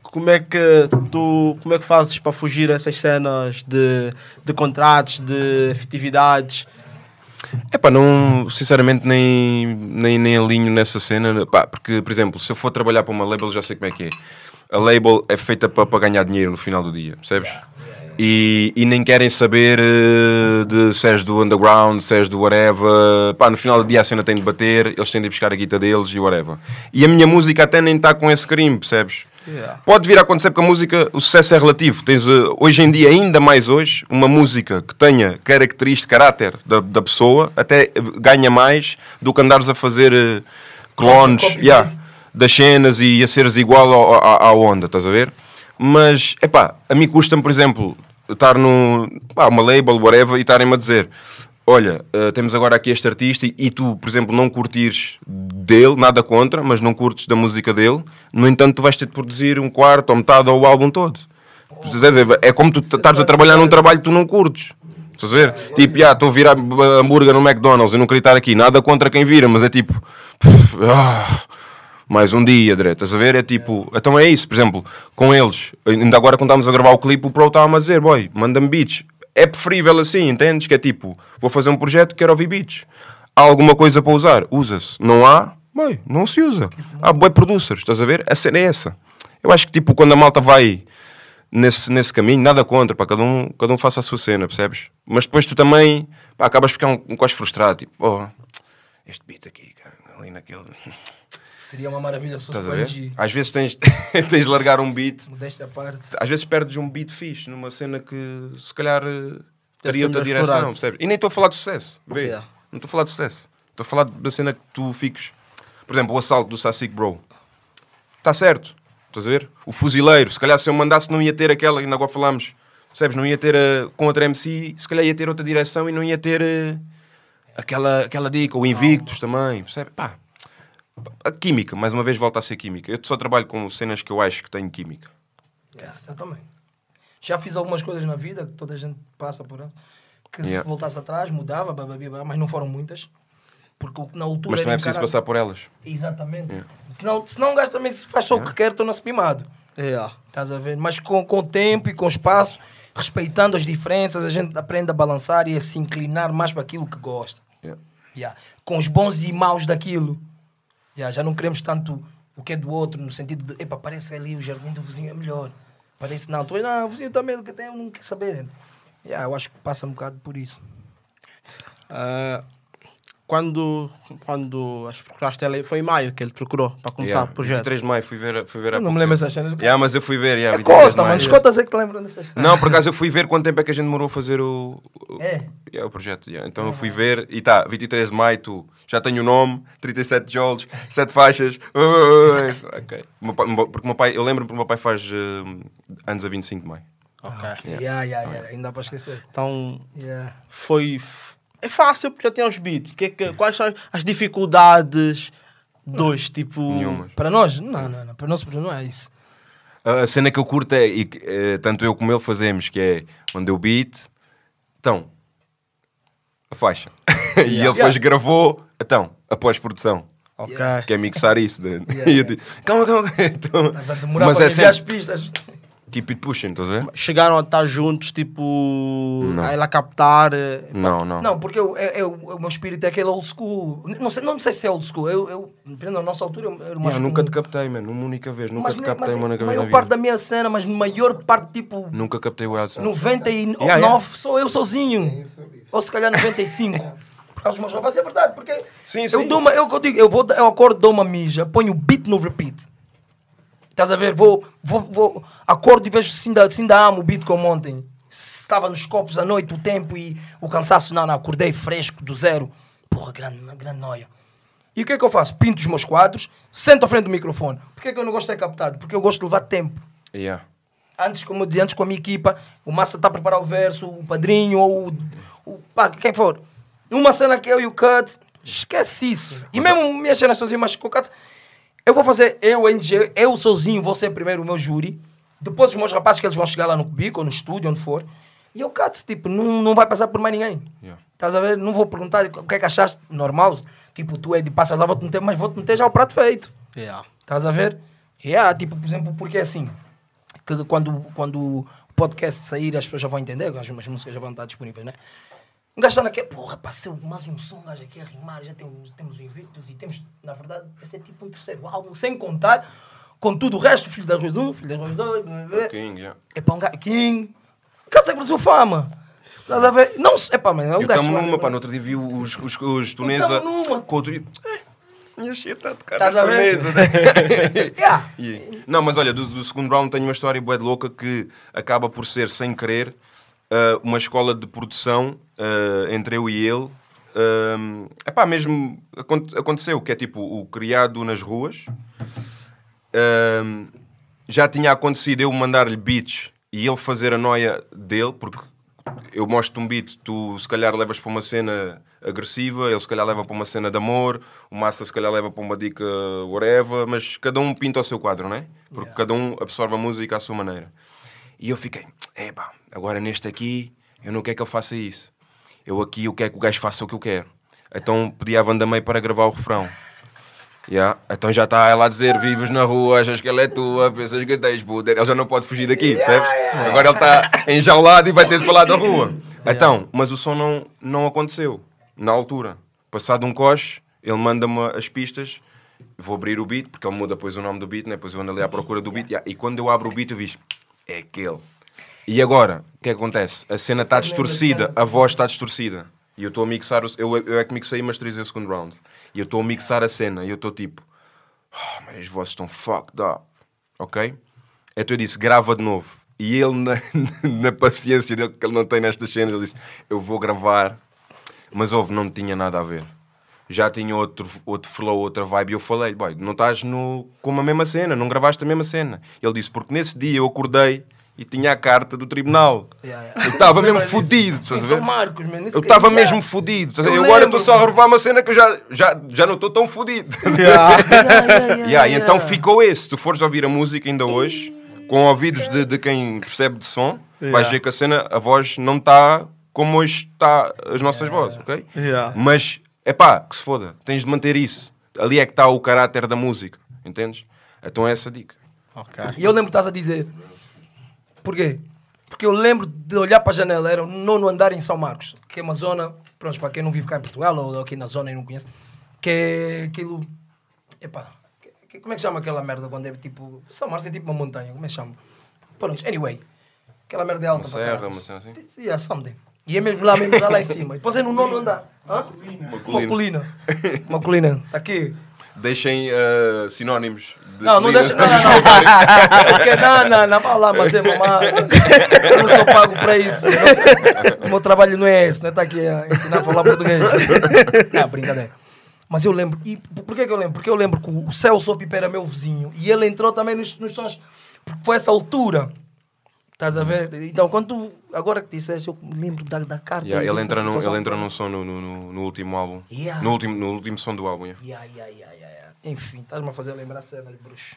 Como é que tu como é que fazes para fugir a essas cenas de, de contratos, de efetividades? É pá, não, sinceramente nem, nem, nem alinho nessa cena, pá, porque, por exemplo, se eu for trabalhar para uma label, já sei como é que é. A label é feita para, para ganhar dinheiro no final do dia, percebes? E, e nem querem saber eh, de se és do underground, se és do whatever. Pá, no final do dia a cena tem de bater, eles têm de buscar a guita deles e whatever. E a minha música até nem está com esse crime, percebes? Yeah. Pode vir a acontecer porque a música, o sucesso é relativo. Tens, eh, hoje em dia, ainda mais hoje, uma música que tenha característica, caráter da, da pessoa, até eh, ganha mais do que andares a fazer eh, clones yeah, das cenas e a seres igual ao- à onda, estás a ver? Mas, é pá, a mim custa-me, por exemplo, estar no, pá, uma label, whatever, e estarem-me a dizer olha, eh, temos agora aqui este artista e, e tu, por exemplo, não curtires dele, nada contra, mas não curtes da música dele, no entanto tu vais ter de produzir um quarto ou metade ou o álbum todo. Estás a ver? É como tu estares a trabalhar num trabalho que tu não curtes. Estás a ver? Tipo, já, estou a virar hambúrguer no McDonald's e não queria estar aqui. Nada contra quem vira, mas é tipo... ah, mais um dia, direto. Estás a ver? É tipo... Então é isso. Por exemplo, com eles, ainda agora quando estávamos a gravar o clipe, o Pro estava-me a dizer, boy, manda-me beats. É preferível assim, entendes? Que é tipo, vou fazer um projeto, quero ouvir beats. Há alguma coisa para usar? Usa-se. Não há? Boy, não se usa. Há boy producers, estás a ver? A cena é essa. Eu acho que tipo, quando a malta vai nesse, nesse caminho, nada contra, pá, cada, um, cada um faça a sua cena, percebes? Mas depois tu também pá, acabas de ficar um, um quase frustrado, tipo, oh, este beat aqui, cara, ali naquele. Seria uma maravilha se fosse Estás a com ver? NG. Às vezes tens, tens de largar um beat, Modéstia à parte. às vezes perdes um beat fixe numa cena que se calhar eh, teria outra direção, percebes? E nem estou a falar de sucesso, vê? Yeah. Não estou a falar de sucesso. Estou a falar da cena que tu fiques. Por exemplo, o assalto do Sassic Bro. Está certo. Estás a ver? O fuzileiro. Se calhar se eu mandasse não ia ter aquela, ainda agora falamos. Percebes? Não ia ter eh, com outra MC, se calhar ia ter outra direção e não ia ter eh, aquela, aquela dica. O Invictus também. Percebe? Pá. A química, mais uma vez, volta a ser química. Eu só trabalho com cenas que eu acho que têm química. Yeah, eu também. Já fiz algumas coisas na vida que toda a gente passa por ela. Que se Yeah. voltasse atrás mudava, bababá, mas não foram muitas. Porque na altura. Mas também é preciso encarado- passar por elas. Exatamente. Senão, senão um gajo também se faz só o que quer, torna-se mimado. Yeah. Estás a ver? Mas com, com o tempo e com o espaço, respeitando as diferenças, a gente aprende a balançar e a se inclinar mais para aquilo que gosta. Yeah. Yeah. Com os bons e maus daquilo. Yeah, já não queremos tanto o que é do outro, no sentido de, epa, parece ali o jardim do vizinho é melhor. Parece, não, tu, não, o vizinho também que tem, não quer saber. Yeah, eu acho que passa um bocado por isso. Ah, quando, quando as procuraste ele, foi em maio que ele procurou para começar Yeah. o projeto. 23 de maio fui ver, fui ver Eu não me lembro essas cenas. Yeah, mas eu fui ver, yeah, É 23 de cota, maio. mano. É que te lembram dessas Não, por acaso eu fui ver quanto tempo é que a gente demorou a fazer o, o, É. yeah, o projeto. yeah. Então eu fui ver e tá, 23 de maio, tu já tenho o nome, 37 jolts, 7 faixas. Ok. Porque o meu pai, eu lembro-me porque o meu pai faz uh, anos a 25 de maio. Ok. Yeah, yeah, yeah. Ainda dá para esquecer. Então Yeah. foi. É fácil porque já tem os beats. Que, é que, quais são as dificuldades dos, tipo. Nenhumas. Para nós, não, não, não. Para nós não é isso. A cena que eu curto é, e eh, tanto eu como ele fazemos, que é onde eu beat, então, a faixa. e ele depois gravou, então, a pós-produção. Ok. Que é mixar isso. de- Yeah, e eu digo, calma, calma. Então, Mas a demorar mas para é enviar as sempre, pistas. Keep it pushing, estás a ver? Chegaram a estar juntos, tipo, a ela captar. eh, Não, não. Não, porque eu, eu, eu- o meu espírito é aquele old school. Não sei, não sei se é old school. Eu, eu dependendo da nossa altura, eu era Yeah, mais nunca um- te captei, mano. Uma única vez. Nunca mas, te mas, captei uma única vez na maior parte vida. da minha cena, mas maior parte, tipo, Nunca captei o Edson. 99 Yeah, yeah. sou eu sozinho. Ou se calhar 95. Por causa dos meus rapazes, é verdade. Porque Sim, eu sim. dou uma, eu, eu digo, eu, vou, eu acordo, dou uma mija, ponho o beat no repeat. Estás a ver? Vou, vou, vou acordo e vejo se ainda, se ainda amo o beat como ontem. Estava nos copos à noite, o tempo e o cansaço. Não, não, acordei fresco, do zero. Porra, grande, grande noia. E o que é que eu faço? Pinto os meus quadros, sento à frente do microfone. Porquê é que eu não gosto de ser captado? Porque eu gosto de levar tempo. Yeah. Antes, como eu dizia, antes com a minha equipa, o Massa está a preparar o verso, o padrinho ou o, o pá, quem for. Uma cena que eu e o Cut, esquece isso. E mesmo minhas cenas sozinho, mas com o Cut, eu vou fazer eu, NG, eu sozinho, vou ser primeiro o meu júri. Depois os meus rapazes que eles vão chegar lá no cubico ou no estúdio, onde for. E o Cut, tipo, não, não vai passar por mais ninguém. Yeah. Estás a ver? Não vou perguntar o que é que achaste normal. Tipo, tu é de passas lá, vou-te meter, mas vou-te meter já o prato feito. yeah. Estás a ver? Yeah, tipo, por exemplo, porque é assim, que quando, quando o podcast sair, as pessoas já vão entender, as, as músicas já vão estar disponíveis, né? Um gajo está naquele, porra, passei mais um som, gajo aqui a rimar, já temos, temos o Invictus e temos, na verdade, esse é tipo um terceiro álbum, sem contar com tudo o resto, Filho da Ruiz 1, Filho da Ruiz 2, King, yeah. é para um gajo, King, Casa Brasil Fama. Estás a ver? Não, é pá, mano, é um gajo. estamos numa, pá, mano. no outro dia vi os, os, os tunesa com outro. Eh, Minha shit está a tocar Estás a ver? né? Yeah. Não, mas olha, do, do segundo round tenho uma história bué de louca que acaba por ser, sem querer, ah, uma escola de produção ah, entre eu e ele. É epá, mesmo aconte- aconteceu, que é tipo o criado nas ruas. Ahm, já tinha acontecido eu mandar-lhe beats e ele fazer a noia dele, porque eu mostro um beat, tu se calhar levas para uma cena agressiva, ele se calhar leva para uma cena de amor, o Massa se calhar leva para uma dica whatever, mas cada um pinta o seu quadro, não é? Porque cada um absorve a música à sua maneira. E eu fiquei, epá, agora neste aqui, eu não quero que ele faça isso. Eu aqui, eu quero que o gajo faça o que eu quero. Então pedi à Wanda May para gravar o refrão. Yeah. Então já está ela a dizer: Vives na rua, achas que ela é tua, pensas que tens poder. Ele já não pode fugir daqui, percebes? Agora ele está enjaulado e vai ter de falar da rua. Então, mas o som não, não aconteceu na altura. Passado um coche, ele manda-me as pistas. Vou abrir o beat, porque ele muda depois o nome do beat, né? depois eu ando ali à procura do beat. yeah. E quando eu abro o beat, eu vi: É aquele. E agora, o que é que acontece? A cena está distorcida, a voz está distorcida. E eu estou a mixar, o- eu, eu é que mixei e masterizei o segundo round. E eu estou a mixar a cena e eu estou tipo, oh, mas as vozes estão fucked up. Ok? Então eu disse, grava de novo. E ele, na, na paciência dele que ele não tem nestas cenas, ele disse, eu vou gravar. Mas houve, não tinha nada a ver. Já tinha outro, outro flow, outra vibe. E eu falei, boy, não estás no, com a mesma cena, não gravaste a mesma cena. Ele disse, porque nesse dia eu acordei e tinha a carta do tribunal. Yeah, yeah. Eu estava mesmo fodido. Marcos. Esse Eu estava mesmo fodido. Eu Eu agora estou só a revar uma cena que eu já, já, já não estou tão fodido. Yeah, e então ficou esse. Se tu fores ouvir a música ainda hoje, com ouvidos de, de quem percebe de som, vais ver que a cena, a voz não está como hoje está as nossas vozes, ok? Yeah. Mas, é pá, que se foda, tens de manter isso. Ali é que está o caráter da música, entendes? Então é essa a dica. Ok. E eu lembro que estás a dizer. Porquê? Porque eu lembro de olhar para a janela, era o nono andar em São Marcos, que é uma zona, pronto, para quem não vive cá em Portugal ou aqui na zona e não conhece, que é aquilo. Epá, que- como é que chama aquela merda quando é tipo. São Marcos é tipo uma montanha, como é que chama? Pronto, anyway. Aquela merda é alta Uma para serra, uma cena assim? Yeah, something. E é mesmo lá mesmo, lá, lá em cima. E depois é no nono andar. Hã? Uma colina. colina. Uma colina. Está aqui. Deixem ah, sinónimos. de Não, não deixa. Não, não, não. Porque, não, não, não. Vai lá, mas é mamá. Eu não sou pago para isso. O meu trabalho não é esse, não é estar aqui a ensinar a falar português. Não, brincadeira. Mas eu lembro. E por que eu lembro? Porque eu lembro que o Celso Pipa era meu vizinho e ele entrou também nos, nos sons. Porque foi essa altura. Estás a ver? Então, quando tu, agora que disseste, eu me lembro da, da carta. Yeah, ele, entra num, situação ele entra num som no, no, no- no último álbum. Yeah. No, último, no último som do álbum. yeah. Yeah, yeah, yeah, yeah, yeah. Enfim, estás-me a fazer lembrar cenas, bruxo.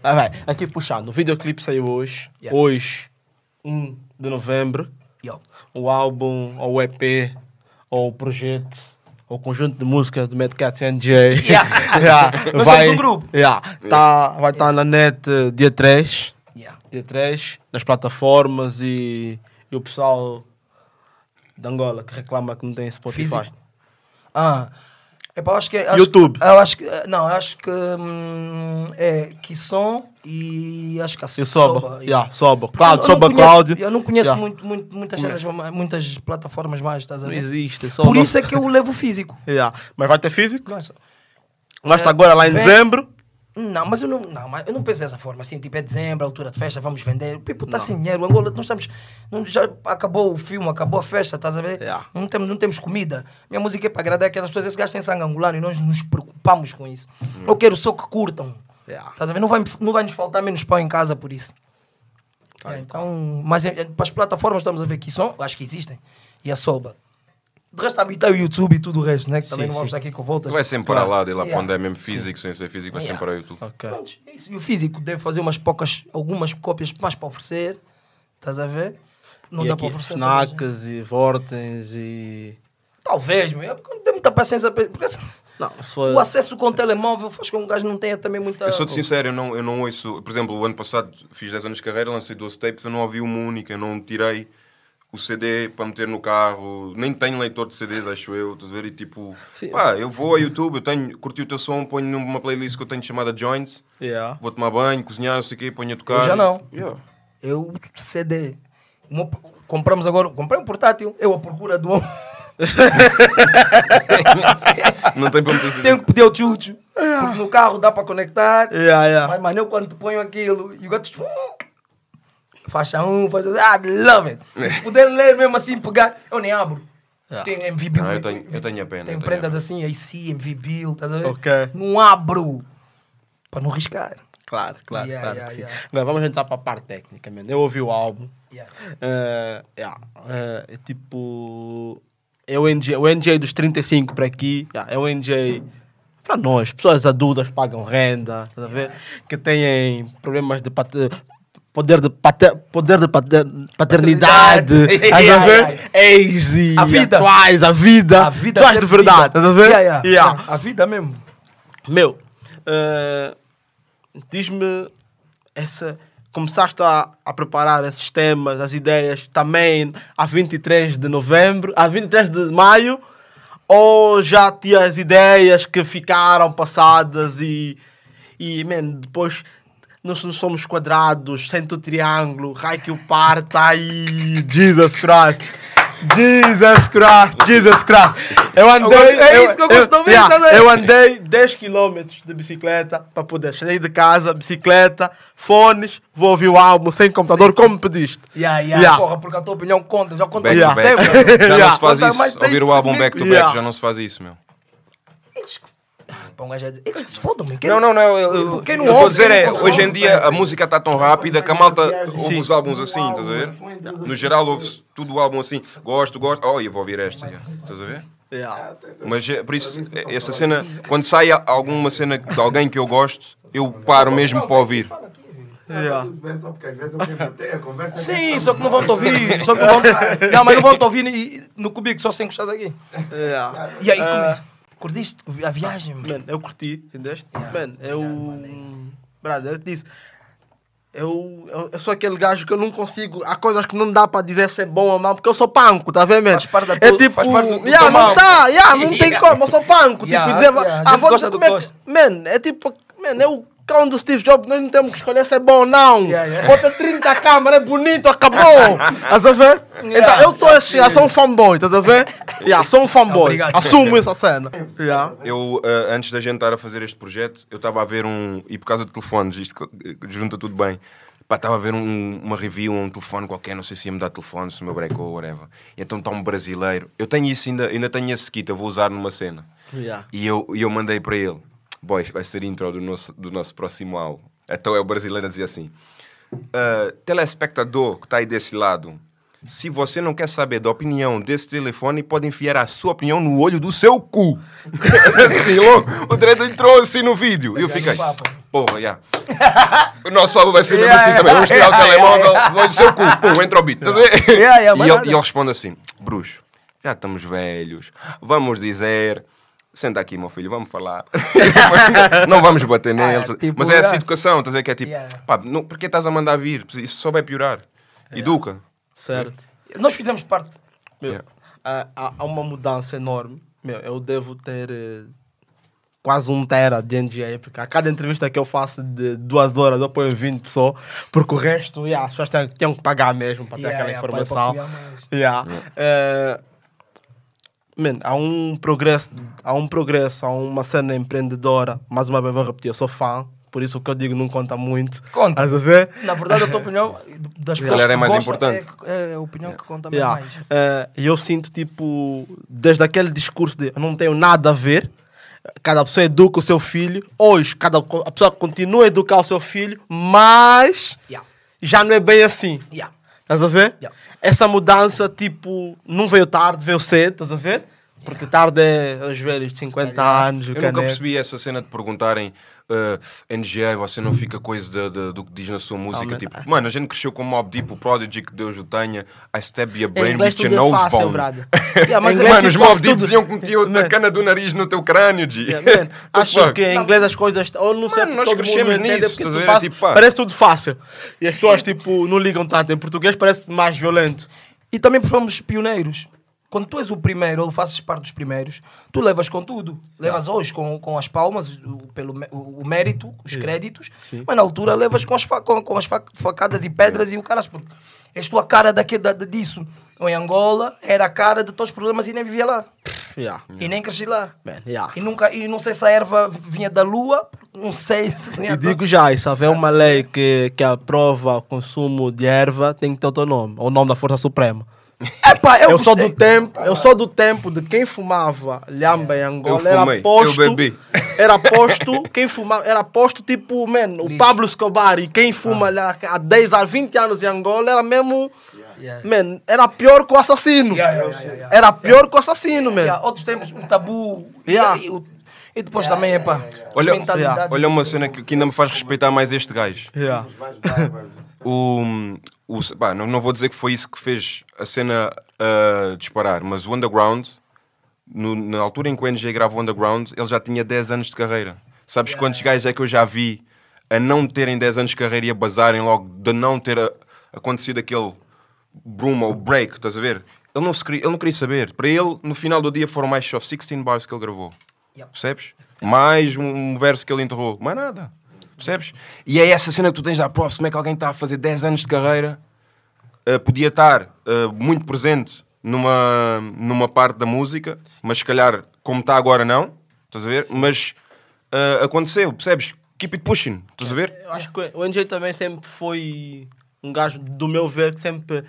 Ah, vai. Aqui puxando, o videoclipe saiu hoje. Yeah. Hoje, 1 de novembro. O álbum, ou o EP, ou o projeto, ou o conjunto de música do Mad Cat NJ. Yeah. Yeah, um grupo. Yeah, tá, vai estar na net eh, dia 3. Yeah. dia 3, nas plataformas e, e o pessoal de Angola que reclama que não tem Spotify. Físico. Ah, epá, acho que acho YouTube. que- eu acho que não, acho que hum, é Kisson e acho que a E Soba. Soba, Yeah, Soba. Cláudio, eu não Soba conheço- Cláudio. Eu não conheço Yeah. muito, muito, muitas, cenas, muitas plataformas mais, estás a Não ver? existe. Só Por o isso é que eu levo físico. Yeah. Mas vai ter físico? Nossa. Mas está agora lá em Vem. dezembro. Não, mas eu não, não, mas eu não penso dessa forma. Assim, tipo, é dezembro, altura de festa, vamos vender. O people está sem dinheiro. Angola, nós estamos. Não, já acabou o filme, acabou a festa, estás a ver? Yeah. Não, temos, não temos comida. Minha música é para agradar aquelas pessoas. Esse gajo tem sangue angolano e nós nos preocupamos com isso. Eu quero só que curtam. Yeah. Estás a ver? Não vai, não vai nos faltar menos pão em casa por isso. É, então, mas é, é, para as plataformas estamos a ver que são, acho que existem. E a Soba. De resto, habitar o YouTube e tudo o resto, né? Que também Sim, não vamos sim. estar aqui com voltas. Vai sempre para lá, dele lá Yeah. quando é mesmo físico, sem ser físico, vai sempre para o YouTube. Ok. Pronto, é isso. E o físico deve fazer umas poucas, algumas cópias mais para oferecer. Estás a ver? Não e dá aqui, para oferecer. Fnacks e Vortens e. Talvez, meu. É porque não tem muita paciência. para- Porque Não, for. o acesso com o telemóvel faz com que um gajo não tenha também muita. Eu sou-te sincero, eu não, eu não ouço. Por exemplo, o ano passado fiz 10 anos de carreira, lancei 12 tapes, eu não ouvi uma única, eu não tirei o CD para meter no carro, nem tenho leitor de CDs, acho eu, estás a ver? E tipo, Sim. pá, eu vou ao YouTube, eu tenho, curti o teu som, ponho numa playlist que eu tenho chamada Joints, Yeah. vou tomar banho, cozinhar, não sei o quê, ponho a tocar. Eu já não. Yeah. Eu, CD. O meu- compramos agora. Comprei um portátil. Eu à procura do. Não tem meter CD. Tenho que pedir ao Chucho. Porque no carro dá para conectar. Yeah, yeah. Mas, mano, eu quando te ponho aquilo, you got to... Faixa 1, faixa 2, ah, love it. Se puder ler mesmo assim, pegar, eu nem abro. Yeah. Tem MV Bill. Ah, eu tenho- eu tenho a pena, Tem prendas assim, AC, MV Bill, estás a ver? Ok. Não abro. Para não riscar. Claro, claro, Yeah, claro. yeah, que sim. yeah. Agora vamos entrar para a parte técnica, mano. Eu ouvi o álbum. Yeah. Yeah, eh, é tipo. É o NJ, o NJ dos 35 para aqui. yeah, é o NJ para nós, pessoas adultas pagam renda, estás a ver? Que têm problemas de poder de, pater, poder de pater, paternidade, estás a ver? Ex e A vida. atuais, a vida. A vida pessoas ser de verdade, estás a ver? Yeah, yeah, Yeah. A vida mesmo. Meu, eh, diz-me essa. Começaste a, a preparar esses temas, as ideias também a 23 de novembro, a 23 de maio, ou já tinha as ideias que ficaram passadas e, e man, depois nós não somos quadrados, sente o triângulo, raio que o par tá aí, Jesus Christ. Jesus Christ, Jesus Christ. Eu andei. é isso que eu gosto de ouvir, yeah, eu andei 10 km de bicicleta para poder sair de casa, bicicleta, fones, vou ouvir o álbum sem computador, como pediste. Yeah, yeah, Yeah. Porra, porque a tua opinião conta. Já conta Back Yeah. tempo. Já não Yeah. se faz isso. Ouvir o álbum back to back Yeah. já não se faz isso, meu. Para um gajo dizer, eles que se fodam, meu. Quem- Não, não, não. Eu, eu, Quem eu não a ouve, dizer quem é, hoje em dia a música está tão rápida que a malta ouve os álbuns assim, estás a ver? No geral ouve-se tudo o álbum assim. Gosto, gosto. Oh, eu vou ouvir esta. Estás a ver? Yeah. Mas é, por isso, é- essa cena, quando sai alguma cena de alguém que eu gosto, eu paro mesmo para ouvir. Yeah. Tudo bem, só porque às vezes eu quero bater a conversa. Sim, só que não vão te ouvir. Só que não, vão não, mas não vão te ouvir no cubico, só se tem encostados aqui. Yeah. E aí, Ah, curtiste a viagem? mano? Man, eu curti, entendeste? Man, eu. Brother, eu te disse. Eu, eu, eu sou aquele gajo que eu não consigo. Há coisas que não dá para dizer se é bom ou não, porque eu sou panco, tá vendo? Faz parte da é tipo. faz parte do- do yeah, não mal. tá, yeah, não tem Yeah. como, eu sou panco. Yeah, tipo, dizer. yeah, a ah, gente vou gosta dizer do como é que. Man, é tipo. Man, é o cão do Steve Jobs, nós não temos que escolher se é bom ou não. Yeah, yeah. Bota 30 câmeras, é bonito, acabou. Estás a ver? Então, eu tô assim, eu sou um fanboy, estás a ver? Yeah, sou um fanboy. Obrigado. Assumo essa cena. Yeah. Eu, eh, antes da gente estar a fazer este projeto, eu estava a ver um. E por causa de telefones, isto eh, junta tudo bem. Estava a ver um- uma review, um telefone qualquer, não sei se ia me dar telefone, se o meu brecou, whatever. E então está um brasileiro. Eu tenho isso ainda, ainda tenho esse kit, eu vou usar numa cena. Yeah. E eu, e eu mandei para ele: Boys, vai ser intro do nosso, do nosso próximo álbum. Então é o brasileiro a dizer assim: "Ah, telespectador que está aí desse lado, se você não quer saber da opinião desse telefone, pode enfiar a sua opinião no olho do seu cu. assim, logo, o Dredd entrou assim no vídeo. E eu fiquei: Porra, já. O nosso álbum vai ser mesmo Yeah, assim yeah, também. Vamos tirar o yeah, telemóvel yeah, no olho do seu cu. Pum, entra o beat. Yeah, yeah, e, nada. e ele responde assim: Bruxo, já estamos velhos, vamos dizer Senta aqui, meu filho, vamos falar. não vamos bater neles. tipo, Mas é essa yeah. educação, estás a ver? Que é tipo, Yeah. pá, não, por que estás a mandar vir? Isso só vai piorar. Educa. Certo. Nós fizemos parte. Meu, Yeah. há, há- uma mudança enorme. Meu, eu devo ter eh, quase um tera de NGA, porque a cada entrevista que eu faço de duas horas eu ponho 20 só, porque o resto, yeah, as pessoas têm, têm que pagar mesmo para ter Yeah, aquela yeah, para- informação. para mais. Yeah. Eh, man, há um progresso, há um progresso, há uma cena empreendedora. Mais uma vez vou repetir, eu sou fã, por isso o que eu digo não conta muito. Conta. Estás a ver? Na verdade, a tua opinião das pessoas é mais importante. É, é a opinião que conta Yeah. mais. Eh, E eu sinto, tipo, desde aquele discurso de não tenho nada a ver, cada pessoa educa o seu filho, hoje cada a pessoa continua a educar o seu filho, mas Yeah. já não é bem assim. Yeah. Estás a ver? Yeah. Essa mudança, tipo, não veio tarde, veio cedo, estás a ver? Porque tarde é os velhos de 50 calhar. anos, Eu nunca caneco. percebi essa cena de perguntarem uh, NGA, você não fica coisa de- de- do que diz na sua música. man. tipo, mano, a gente cresceu com Mob Deep, o Prodigy, que Deus o tenha. I stab your Em brain with your é nose fácil, bone. brother. Yeah, mas Em é- inglês, Mano, os tipo, Mob Deep diziam que metiam a Man. cana do nariz no teu crânio, G. Yeah, man, acho que em inglês as coisas. Ou não sei Mano, nós crescemos nisso, a tu faz- Tipo, pá. parece tudo fácil. E as pessoas tipo, não ligam tanto. Em português parece mais violento. E também porque fomos pioneiros. Quando tu és o primeiro ou fazes parte dos primeiros, tu levas com tudo. Levas hoje com, com as palmas, o, pelo, o, o mérito, os créditos, Sim. mas na altura levas com as, com, com as fa- facadas e pedras e o caras, porque és tu a cara daque, da, disso. Ou em Angola, era a cara de todos os problemas e nem vivia lá. Yeah. E nem cresci lá. Man, yeah. E, nunca, e não sei se a erva vinha da lua, não sei se E digo já, se houver uma lei que, que aprova o consumo de erva, tem que ter o teu nome. Ou o nome da Força Suprema. Epá, Eu sou do tempo, eu sou do tempo de quem fumava lhamba em Angola. Eu era fumei, posto, eu bebi. Era posto, quem fumava, era posto tipo, man, o Pablo Escobar e quem fuma lá há 10 a 20 anos em Angola era mesmo, Yeah. man, era pior que o assassino. Yeah, yeah, yeah, yeah. Era pior que o assassino, man. Yeah, outros tempos, o tabu. e-. E, o- e depois também, é pá. Olha-. Olha uma cena que, que ainda me faz respeitar mais este gajo. O, o, pá, não, não vou dizer que foi isso que fez a cena ah, disparar, mas o Underground, no- na altura em que o NG grava o Underground, ele já tinha 10 anos de carreira. Sabes quantos gajos é que eu já vi a não terem 10 anos de carreira e a bazarem logo de não ter a- acontecido aquele boom ou break, estás a ver? Ele não, se queria, ele não queria saber. Para ele, no final do dia, foram mais só 16 bars que ele gravou. Yep. Percebes? Mais um verso que ele enterrou. Mais nada. Percebes? E é essa cena que tu tens à prova. Como é que alguém está a fazer 10 anos de carreira, uh, podia estar uh, muito presente numa, numa parte da música, mas se calhar, como está agora, não. Estás a ver? Mas uh, aconteceu, percebes? Keep it pushing. Estás a ver? Eu acho que o NJ também sempre foi um gajo, do meu ver, que sempre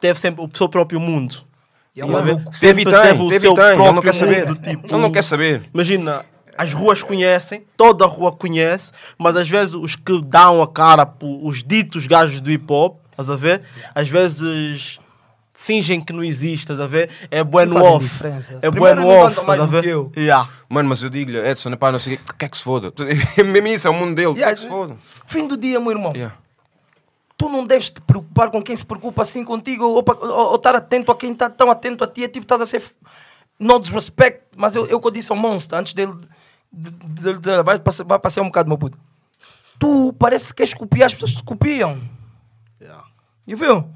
teve sempre o seu próprio mundo. E é. Teve e tem, o teve seu tem. Ele não próprio quer saber. mundo, tipo- Ele não quer saber. Imagina, as ruas conhecem, toda a rua conhece, mas às vezes os que dão a cara, por- os ditos gajos do hip hop, estás a ver? Às vezes fingem que não existe, estás a ver? É bueno off. diferença. É bueno off, mais estás a do ver? que eu. Yeah. Mano, mas eu digo-lhe, Edson, pá, não sei o quê, quer que se foda. Mesmo isso, é o mundo dele, quer que se foda. Fim do dia, meu irmão. Yeah. Tu não deves te preocupar com quem se preocupa assim contigo ou, pa- ou- ou estar atento a quem está tão atento a ti. É tipo, estás a ser. No disrespect. Mas eu, eu que eu disse ao monstro antes dele. De, de- de- vai, passear, vai passear um bocado, meu puto. Tu parece que queres copiar, as pessoas te copiam. Yeah. You feel?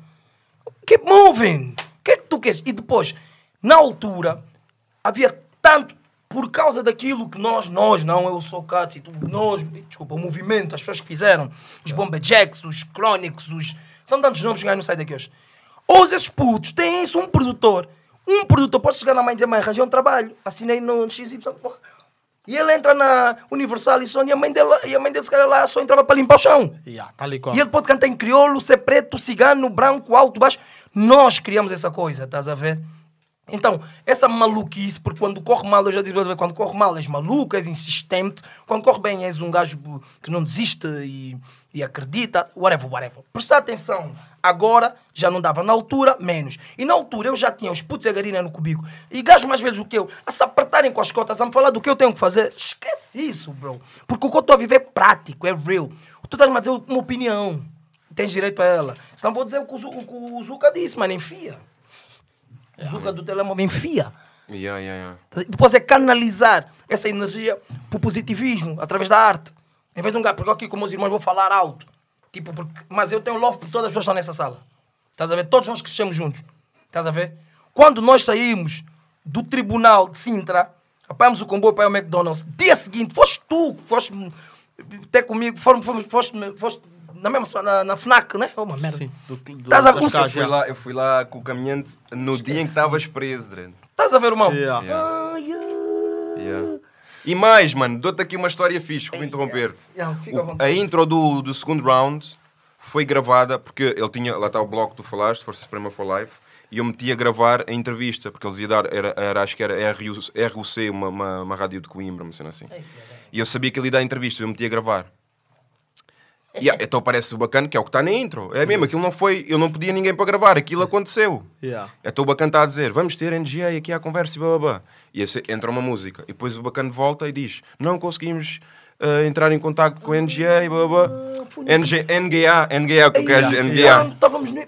Keep moving. O que é que tu queres? E depois, na altura, havia tanto, por causa daquilo que nós, nós, não, eu sou Katsi, tu, nós, desculpa, o movimento, as pessoas que fizeram, os Bomba Jacks, os Chronics, os. São tantos nomes que não sai daqui hoje. Hoje esses putos têm isso, um produtor. Um produtor pode chegar na mãe e dizer, mãe, arranjei um trabalho, assinei no XY. Porra." E ele entra na Universal e Sony, e a mãe dele, e a mãe dele, se calhar, lá só entrava para limpar o chão. Yeah, qual. E ele pode cantar em crioulo, ser preto, cigano, branco, alto, baixo. Nós criamos essa coisa, estás a ver? Então, essa maluquice, porque quando corre mal, eu já disse, quando corre mal és maluco, és insistente, quando corre bem és um gajo que não desiste e, e acredita, whatever, whatever. Prestar atenção, agora já não dava, na altura, menos. E na altura eu já tinha os putos e a garina no cubico. E gajos mais velhos do que eu, a se apertarem com as cotas, a me falar do que eu tenho que fazer. Esquece isso, bro. Porque o que eu estou a viver é prático, é real. Tu estás-me a dizer uma opinião, tens direito a ela. Senão vou dizer o que o, o, o Zuka disse, mas enfia. O Zuka do telemóvel enfia. Yeah, yeah, yeah. Depois é canalizar essa energia para o positivismo, através da arte. Em vez de um gajo, porque aqui com meus irmãos vou falar alto. Tipo, porque, mas eu tenho love por todas as pessoas que estão nessa sala. Estás a ver? Todos nós crescemos juntos. Estás a ver? Quando nós saímos do tribunal de Sintra, apanhamos o comboio para ao McDonald's, dia seguinte, foste tu que foste até comigo, fomos, fomos, foste, foste na mesma na, na FNAC, né? Oh, uma merda. Sim, do, do, Estás a- o- Eu fui, lá, eu fui lá com o caminhante no dia em que estavas preso, Dren. Estás a ver, irmão? Yeah. Ai, ai. Yeah. E mais, mano, dou-te aqui uma história fixe, que vou interromper-te. Yeah, vontade. A intro do, do segundo round foi gravada, porque ele tinha, lá está o bloco que tu falaste, Força Suprema for Life, e eu meti a gravar a entrevista, porque eles iam dar, era, era, acho que era RU, RUC, uma, uma, uma rádio de Coimbra, uma cena assim. E eu sabia que ele ia dar a entrevista, eu meti a gravar. E, ah, então parece o bacana, que é o que está na intro. É mesmo, aquilo não foi, eu não pedia ninguém para gravar, aquilo aconteceu. Yeah. Então o bacana está a dizer, vamos ter NGA aqui à conversa e blá blá blá. E esse- entra uma música. E depois o bacana volta e diz, não conseguimos eh, entrar em contato com a NGA e blá blá. NG, NGA, NGA, que dizer, NGA. Estávamos no...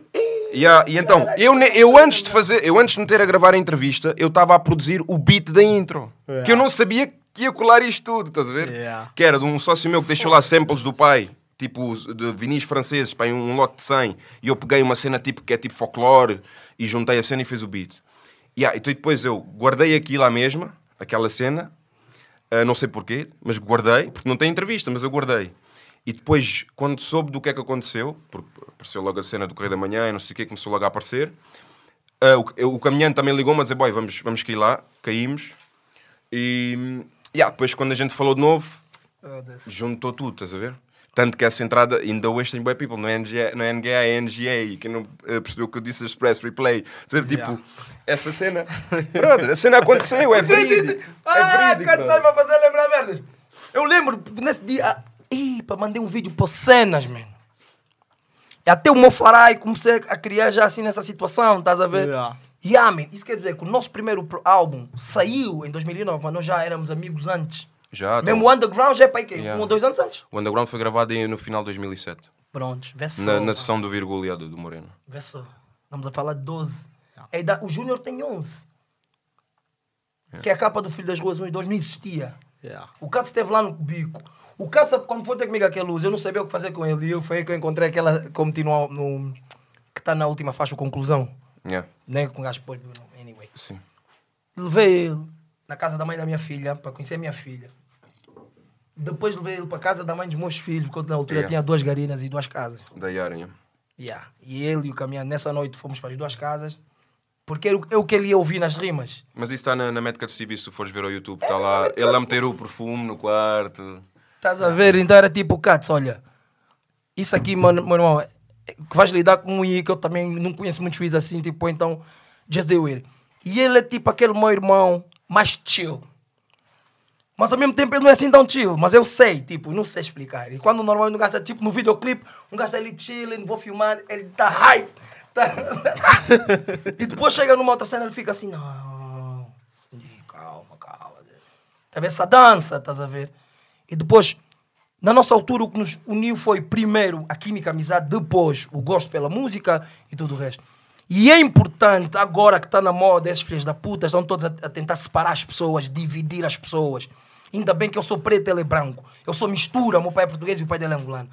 Yeah, e então, eu, eu antes de fazer, eu antes de meter a gravar a entrevista, eu estava a produzir o beat da intro. Yeah. Que eu não sabia que ia colar isto tudo, estás a ver? Yeah. Que era de um sócio meu que deixou lá samples do pai, tipo de vinis franceses, pá, um lote de 100. E eu peguei uma cena tipo que é tipo folclore e juntei a cena e fez o beat. Yeah, então depois eu guardei aquilo à mesma, aquela cena, ah, não sei porquê, mas guardei, porque não tem entrevista, mas eu guardei. E depois, quando soube do que é que aconteceu, porque apareceu logo a cena do Correio da Manhã e não sei o que, começou logo a aparecer, ah, o, o caminhante também ligou-me a dizer, boy, vamos, vamos cair lá, caímos. E yeah, depois, quando a gente falou de novo, foda-se. juntou tudo, estás a ver? Tanto que essa entrada, ainda hoje tem bem people, não é NGA, não é NGA, é NGA, quem não eh, percebeu o que eu disse, Express Replay. Dizer, tipo, essa cena, brother, a cena aconteceu, é verídico. Ah, É verídico, cara, brother. sabe a fazer lembrar merdas. Eu lembro nesse dia. ah, Ih, pá, mandei um vídeo para cenas, mano. Até o meu farai comecei a criar já assim nessa situação, estás a ver? Yeah. Yeah, man, isso quer dizer que o nosso primeiro álbum saiu em 2009, mas nós já éramos amigos antes. Já, Mesmo então, o Underground já é para aí, que Yeah. um ou dois anos antes. o Underground foi gravado em- no final de 2007, Prontos, vê só. na, na sessão do Virgulha do, do Moreno. Vê só. Estamos a falar de 12. A idade- o Júnior tem 11. Que é a capa do Filho das Ruas 1 e 2 não existia. Yeah. O Cato esteve lá no bico. O Cato, quando foi ter comigo aquela luz, eu não sabia o que fazer com ele. E eu, foi aí que eu encontrei aquela, como tinha no, no- que está na última faixa, o Conclusão. Yeah, Nem com o gajo depois, anyway. sim. Levei ele na casa da mãe da minha filha, para conhecer a minha filha. Depois levei ele para a casa da mãe dos meus filhos, porque eu, na altura Yeah. tinha duas garinas e duas casas. Da Yara, yeah. E ele e o caminhante, nessa noite fomos para as duas casas, porque era o, é o que ele ia ouvir nas rimas. Mas isso está na, na Médica de TV, se tu fores ver ao YouTube, É, está lá, ele a meter o perfume no quarto. Estás a ver? Então era tipo, Cats, olha, isso aqui, mano, meu irmão, é- que vais lidar com um I que eu também não conheço muito juiz assim, tipo, então, just do it. E ele é tipo aquele meu irmão mais chill. Mas ao mesmo tempo ele não é assim tão chill, mas eu sei, tipo, não sei explicar. E quando normalmente um gajo está, tipo, no videoclipe, um gajo está ali chilling, vou filmar, ele está hype. Tá... e depois chega numa outra cena, ele fica assim, não, calma, calma. Tá vendo essa dança, estás a ver? E depois, na nossa altura, o que nos uniu foi primeiro a química, a amizade, depois o gosto pela música e tudo o resto. E é importante, agora que está na moda, esses filhos da puta estão todos a, a tentar separar as pessoas, dividir as pessoas. Ainda bem que eu sou preto ele é branco. Eu sou mistura, meu pai é português e o pai dele é angolano.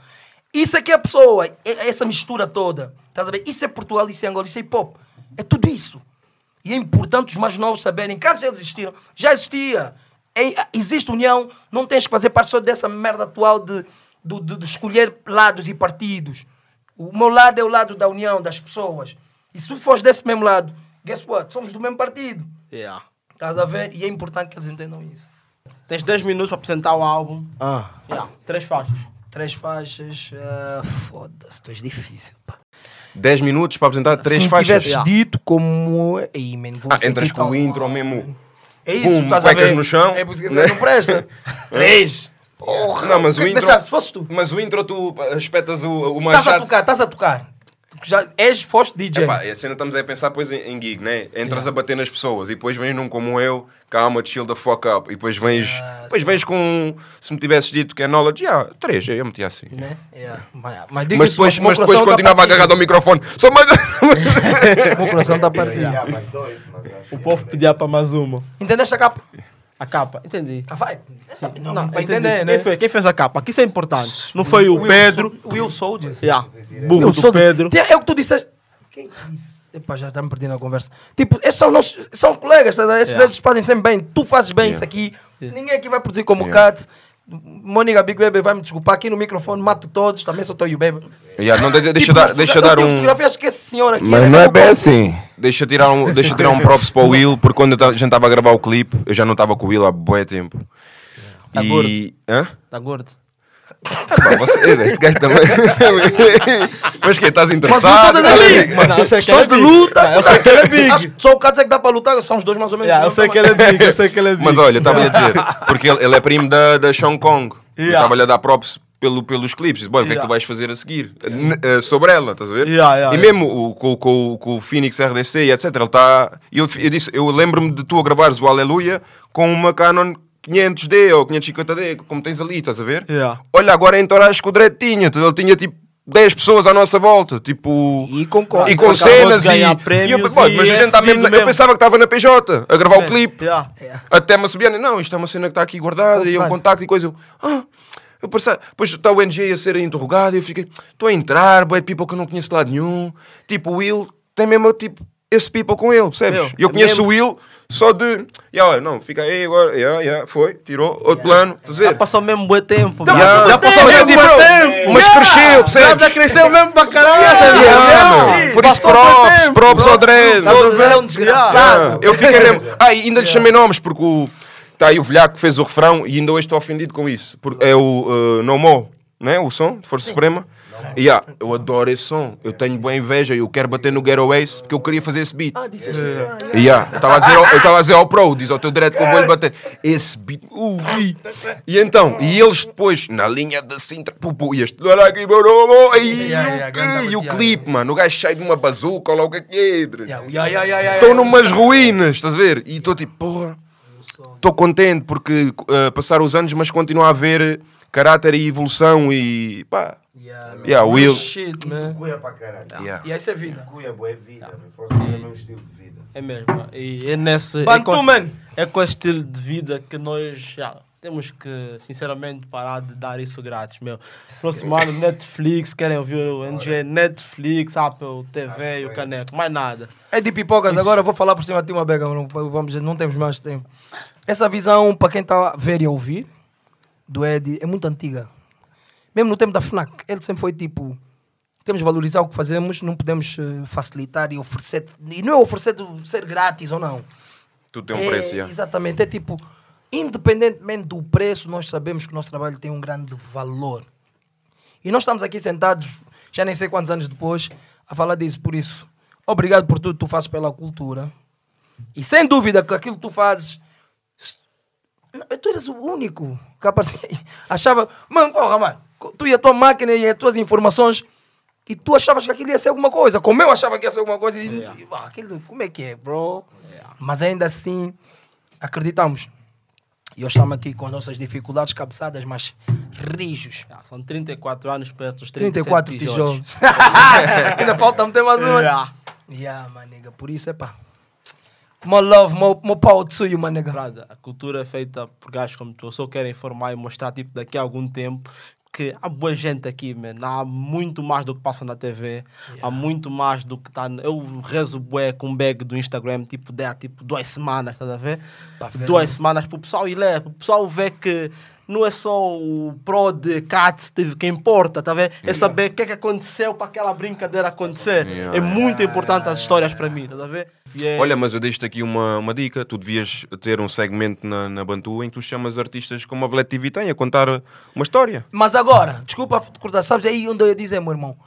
Isso é que é a pessoa, é- é essa mistura toda. Estás a ver? Isso é Portugal, isso é Angola, isso é hip hop. É tudo isso. E é importante os mais novos saberem que antes eles existiram, já existia. É- existe união, não tens que fazer parte só dessa merda atual de, de, de- de escolher lados e partidos. O meu lado é o lado da união das pessoas. E se tu fores desse mesmo lado, guess what? Somos do mesmo partido. Yeah. Estás a ver? E é importante que eles entendam isso. Tens 10 minutos para apresentar o álbum. Ah. Yeah. Três faixas. Três faixas. ah, Foda-se, tu és difícil. Pá. 10 minutos para apresentar três Se faixas. tivesses Yeah. dito como. Ei, man, vou Ah, entras com o intro mal, mesmo. man. É isso, Pum, estás a ver? no chão. É por isso que você não presta. Três. Porra. Não, mas o intro. Deixa, se fosses tu. Mas o intro tu espetas o, o Estás a machado. tocar, estás a tocar. Já és, foste DJ. Epá, a cena estamos aí a pensar depois em, em gig, né? Entras a bater nas pessoas e depois vens num como eu, calma, chill the fuck up. E depois vens, depois vens com. Se me tivesses dito que é knowledge, já, três, eu metia assim. Né? Yeah. Mas, mas, Mas depois, mas depois tá continuava agarrado ao microfone. Só mais. O meu coração está partido. Yeah, mas doido, mas acho O povo é pedia para mais uma. Entendeste a capa? A capa, entendi. Ah, vai. Não, Não, para entendi. entender, quem, né? foi, quem fez a capa? Que isso é importante. Não foi o Will Pedro. Will Soldiers. Yeah. Burro do. Pedro. Tem- É o que tu disseste. Quem disse? Epá, já está-me perdendo a conversa. Tipo, esses são nossos são colegas, tá? esses Yeah. yeah. fazem sempre bem. Tu fazes bem Yeah. isso aqui. Ninguém aqui vai produzir como Yeah. Cats. Mônica Big Baby vai me desculpar aqui no microfone, mato todos. Também sou teu e o Baby. Yeah, não, de- deixa, Tipo, dar, deixa dar eu um. fotografia, acho que esse senhor aqui. Mas ele não é bem assim. Deixa tirar um, deixa tirar um props para o Will, porque quando a gente estava a gravar o clipe, eu já não estava com o Will há bué tempo. Tá E. Hã? Tá gordo. Pá, você, este gajo também. Mas que estás Mas interessado? não. Mano, eu sei que é de luta. Não, eu sei que ele é big. Só o Cats é que dá para lutar, são os dois mais ou menos. Yeah, eu sei que ele é big, eu sei que ele é big. Mas olha, estava-lhe a dizer, porque ele, ele é primo da, da Hong Kong. Eu Yeah. estava-lhe a dar props pelo, pelos clipes. Disse, Boy, o que é que Yeah. tu vais fazer a seguir? Eh, sobre ela, estás a ver? Yeah, yeah, e yeah. mesmo o, com, com, com o Phoenix RDC e etc. Ele está. Eu, eu disse, eu lembro-me de tu a gravares o Aleluia com uma Canon 500D ou 550D, como tens ali, estás a ver? Yeah. Olha, agora em Torres que o Dredd tinha, ele tinha tipo 10 pessoas à nossa volta, tipo. E com co- e com cenas e, e eu, e mas a é gente tá mesmo, eu mesmo. pensava que estava na PJ a gravar o clipe. Yeah. Até me subia, não, isto é uma cena que está aqui guardada e é um Constante. contacto e coisa. Eu, ah, eu pensava, depois está o NG a ser interrogado e eu fiquei, estou a entrar, boé de people que eu não conheço de lado nenhum. Tipo, o Will tem mesmo tipo, esse people com ele, percebes? Meu, eu é conheço mesmo- o Will só de, yeah, olha, não, fica aí agora, yeah, yeah, foi, tirou, outro plano, estás a Já ver? passou mesmo bom tempo. Yeah. Já passou mesmo bom tempo. Mas cresceu, percebes? Já cresceu mesmo pra caralho. Por isso, props, tempo. props ao Dredd. Ele é um desgraçado. Eu fiquei mesmo. Ah, e ainda lhe chamei nomes, porque o. Está aí o velhaco que fez o refrão e ainda hoje estou ofendido com isso. Porque é o uh, No Mo, né? O som de Força Suprema. E ah, eu adoro esse som. Eu tenho boa inveja. Eu quero bater no Ghetto Ace porque eu queria fazer esse beat. Ah, disseste isso. E ah, eu estava a dizer ao- eu estava a dizer ao Pro, diz ao teu direto que eu vou-lhe bater. Esse beat. Uh, ui. e então, e eles depois, na linha da Sintra, pu, pu, e este. "Olha aqui, borobo", E, Yeah, yeah, o- e yeah, clipe, mano. O gajo sai de uma bazuca ou lá o que é que é. Yeah, yeah, yeah, yeah, yeah, Estou yeah. numas ruínas, estás a ver? E estou tipo, porra, estou contente porque uh, passaram os anos, mas continua a haver caráter e evolução e pá. Yeah. Yeah, Will. Shit, man. Cuia para caralho. Yeah. E aí isso é vida. Cuia, boa é vida. meu. Força é o mesmo estilo de vida. É mesmo. E é nesse. é com, é com esse estilo de vida que nós já temos que, sinceramente, parar de dar isso grátis, meu. Próximo ano, Netflix, querem ouvir o NG, Netflix, Apple TV e o Caneco, mais nada. É de pipocas, agora eu vou falar por cima de ti uma bega, não, vamos, não temos mais tempo. Essa visão, para quem está a ver e a ouvir, do Ed, é muito antiga. Mesmo no tempo da FNAC, ele sempre foi tipo, temos de valorizar o que fazemos, não podemos eh, facilitar e oferecer, e não é oferecer de ser grátis ou não. Tudo tem um É, preço, yeah. Exatamente, é tipo, independentemente do preço, nós sabemos que o nosso trabalho tem um grande valor. E nós estamos aqui sentados, já nem sei quantos anos depois, a falar disso. Por isso, obrigado por tudo que tu fazes pela cultura. E sem dúvida que aquilo que tu fazes. Tu eras o único que aparecia. Achava, mano, porra, mano, tu e a tua máquina e as tuas informações. E tu achavas que aquilo ia ser alguma coisa, como eu achava que ia ser alguma coisa. E, e, ah, aquilo, como é que é, bro? Mas ainda assim, acreditamos. E eu estamos aqui com as nossas dificuldades cabeçadas, mas rijos. Já, são 34 anos perto dos 34 37 tijolos. Ainda falta meter mais uma. Yeah. Yeah, my nigga. Por isso, é pá. More love, more, more power to you, my nigga. Brada, a cultura é feita por gajos como tu. Eu só quero informar e mostrar, tipo, daqui a algum tempo que há boa gente aqui, man. Há muito mais do que passa na TV. Há muito mais do que está... Eu rezo bué com um bag do Instagram, tipo, de há, tipo, duas semanas, estás a ver, duas né? semanas para o pessoal ir ler, para o pessoal ver que não é só o pro de Cats teve que importa, tá vendo? É saber o que é que aconteceu para aquela brincadeira acontecer. Yeah. É muito importante as histórias para mim, tá a ver? E é- Olha, mas eu deixo-te aqui uma, uma dica. Tu devias ter um segmento na, na Bantu em que tu chamas artistas como a Valete TV tem a contar uma história. Mas agora, desculpa te cortar, sabes aí onde eu ia dizer, meu irmão?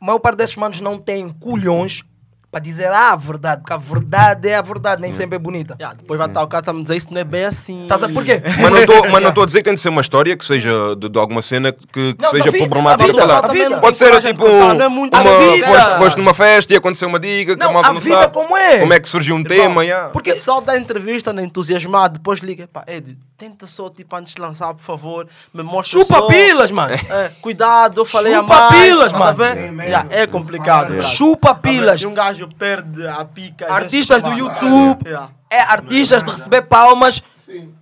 A maior parte desses manos não tem culhões para dizer ah, a verdade, porque a verdade é a verdade, nem sempre é bonita. Yeah, depois vai estar o cara tá me dizer isso não é bem assim. Estás a por quê? Mas não estou mas não estou a dizer que tem de ser uma história que seja de, de alguma cena que, que Não, seja vida, problemática da vida, falar. vida. Pode ser tipo contar, não é muito uma, da vida. foste, foste numa festa e aconteceu uma dica que Não, a malta a não sabe. como é. Como é que surgiu um tema? yeah. Porque o pessoal da entrevista, né, entusiasmado, depois liga, pá, Ed, tenta só, tipo, antes de lançar, por favor, me mostra Chupa só. pilas, mano. É, cuidado, eu falei Chupa a mais. pilas, tá mano. ver? Sim, Yeah, é complicado. Chupa Tá pilas. E um gajo perde a pica. Artistas do YouTube, Yeah. é artistas de receber palmas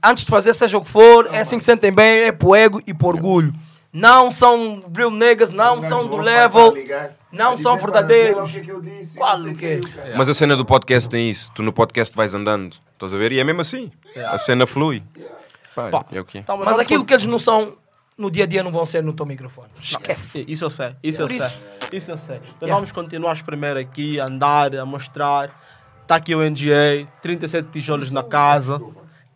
antes de fazer seja o que for, é assim que sentem bem, é por ego e por orgulho. Não são real niggas, não são do level, não são verdadeiros. Qual o quê? Mas a cena do podcast tem isso. Tu no podcast vais andando. Estás a ver? E é mesmo assim. A cena flui. Pá, é o quê? então, Mas aquilo que eles não são no dia a dia não vão ser no teu microfone. Esquece. Sim, Isso eu sei, isso eu Por sei. isso. Isso eu sei. Então Yeah. vamos continuar primeiro aqui, a andar, a mostrar. Está aqui o NGA, 37 tijolos na casa.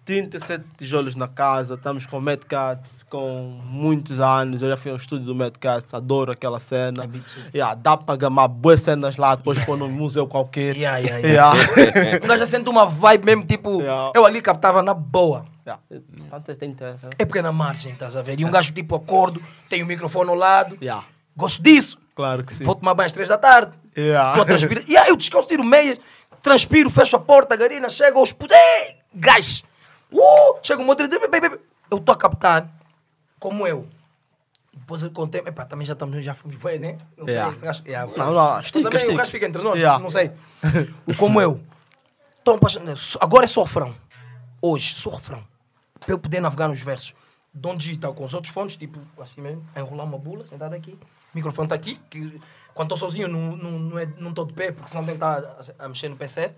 37 tijolos na casa. Estamos com o Medcat com muitos anos. Eu já fui ao estúdio do Medcat, adoro aquela cena. É. Yeah, dá para gamar boas cenas lá, depois pôr num museu qualquer. Yeah, yeah, yeah. Yeah. O gajo já sente uma vibe mesmo, tipo, Yeah. eu ali captava na boa. Yeah. Tem- tem- tem- É porque é na margem, estás a ver? E um gajo tipo acordo, tem o microfone ao lado. Yeah. Gosto disso. Claro que sim. Vou tomar banho às três da tarde. Yeah. Estou a transpirar. E aí eu descalço, tiro meias, transpiro, fecho a porta, a garina, chega aos putos. Gás! Uh, chega um outro e diz, "Bem, bem, bem." Eu estou a captar, como eu. Depois eu contei, epá, também já estamos, já fomos bem, né? Não sei, Yeah. gajo- yeah, Não, não, Mas estica, também o gajo fica entre nós, Yeah. não sei. O como eu. Tão apaixonado. Agora é só refrão. Hoje, só refrão. Para eu poder navegar nos versos. Dom digital com os outros fones, tipo assim mesmo, a enrolar uma bula, sentado aqui. O microfone está aqui. Que, quando estou sozinho, não estou não, é, não de pé, porque senão tenho que estar a, a mexer no PC.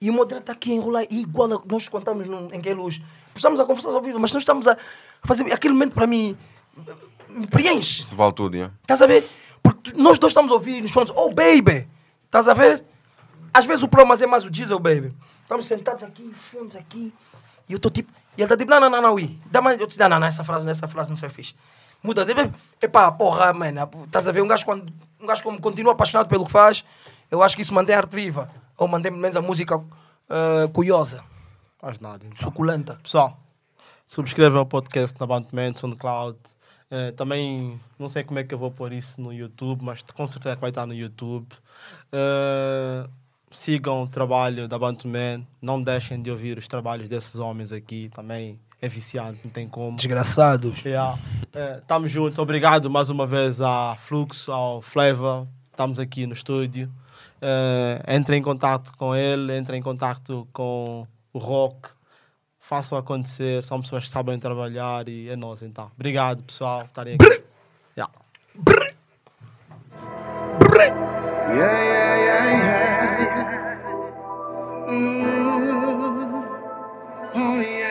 E o modelo está aqui a enrolar, e igual a nós num, em que luz. Estamos a conversar ao vivo, mas nós estamos a fazer. Aquele momento para mim me preenche. Vale tudo, yeah. Estás a ver? Porque nós dois estamos a ouvir nos fones, oh baby! Estás a ver? Às vezes o Pro, mas é mais o diesel, baby. Estamos sentados aqui, fones aqui, e eu estou tipo. E ele está tipo, não, não, não, não, Ui. Dá mais. Eu disse, não, não, não, essa frase, essa frase não sei fixe. Muda, tipo, epá, porra, mano. Estás a ver? Um gajo, quando, um gajo como continua apaixonado pelo que faz, eu acho que isso mantém a arte viva. Ou mantém pelo menos a música ah, curiosa, Mais nada, então. suculenta. Pessoal, subscrevam o podcast na Bandman, SoundCloud. Eh, também não sei como é que eu vou pôr isso no YouTube, mas com certeza vai estar no YouTube. Eh, sigam o trabalho da Bandman. Não deixem de ouvir os trabalhos desses homens aqui. Também é viciante, não tem como. Desgraçados. Yeah. Eh, tamo junto. Obrigado mais uma vez à Fluxo, ao Flavor. Estamos aqui no estúdio. Eh, entre em contato com ele, entre em contato com o Rock. Façam acontecer. São pessoas que sabem trabalhar e é nós então. Obrigado, pessoal, por estarem aqui. Yeah. Brrr. Brrr. Yeah, yeah, yeah. Ooh, oh yeah.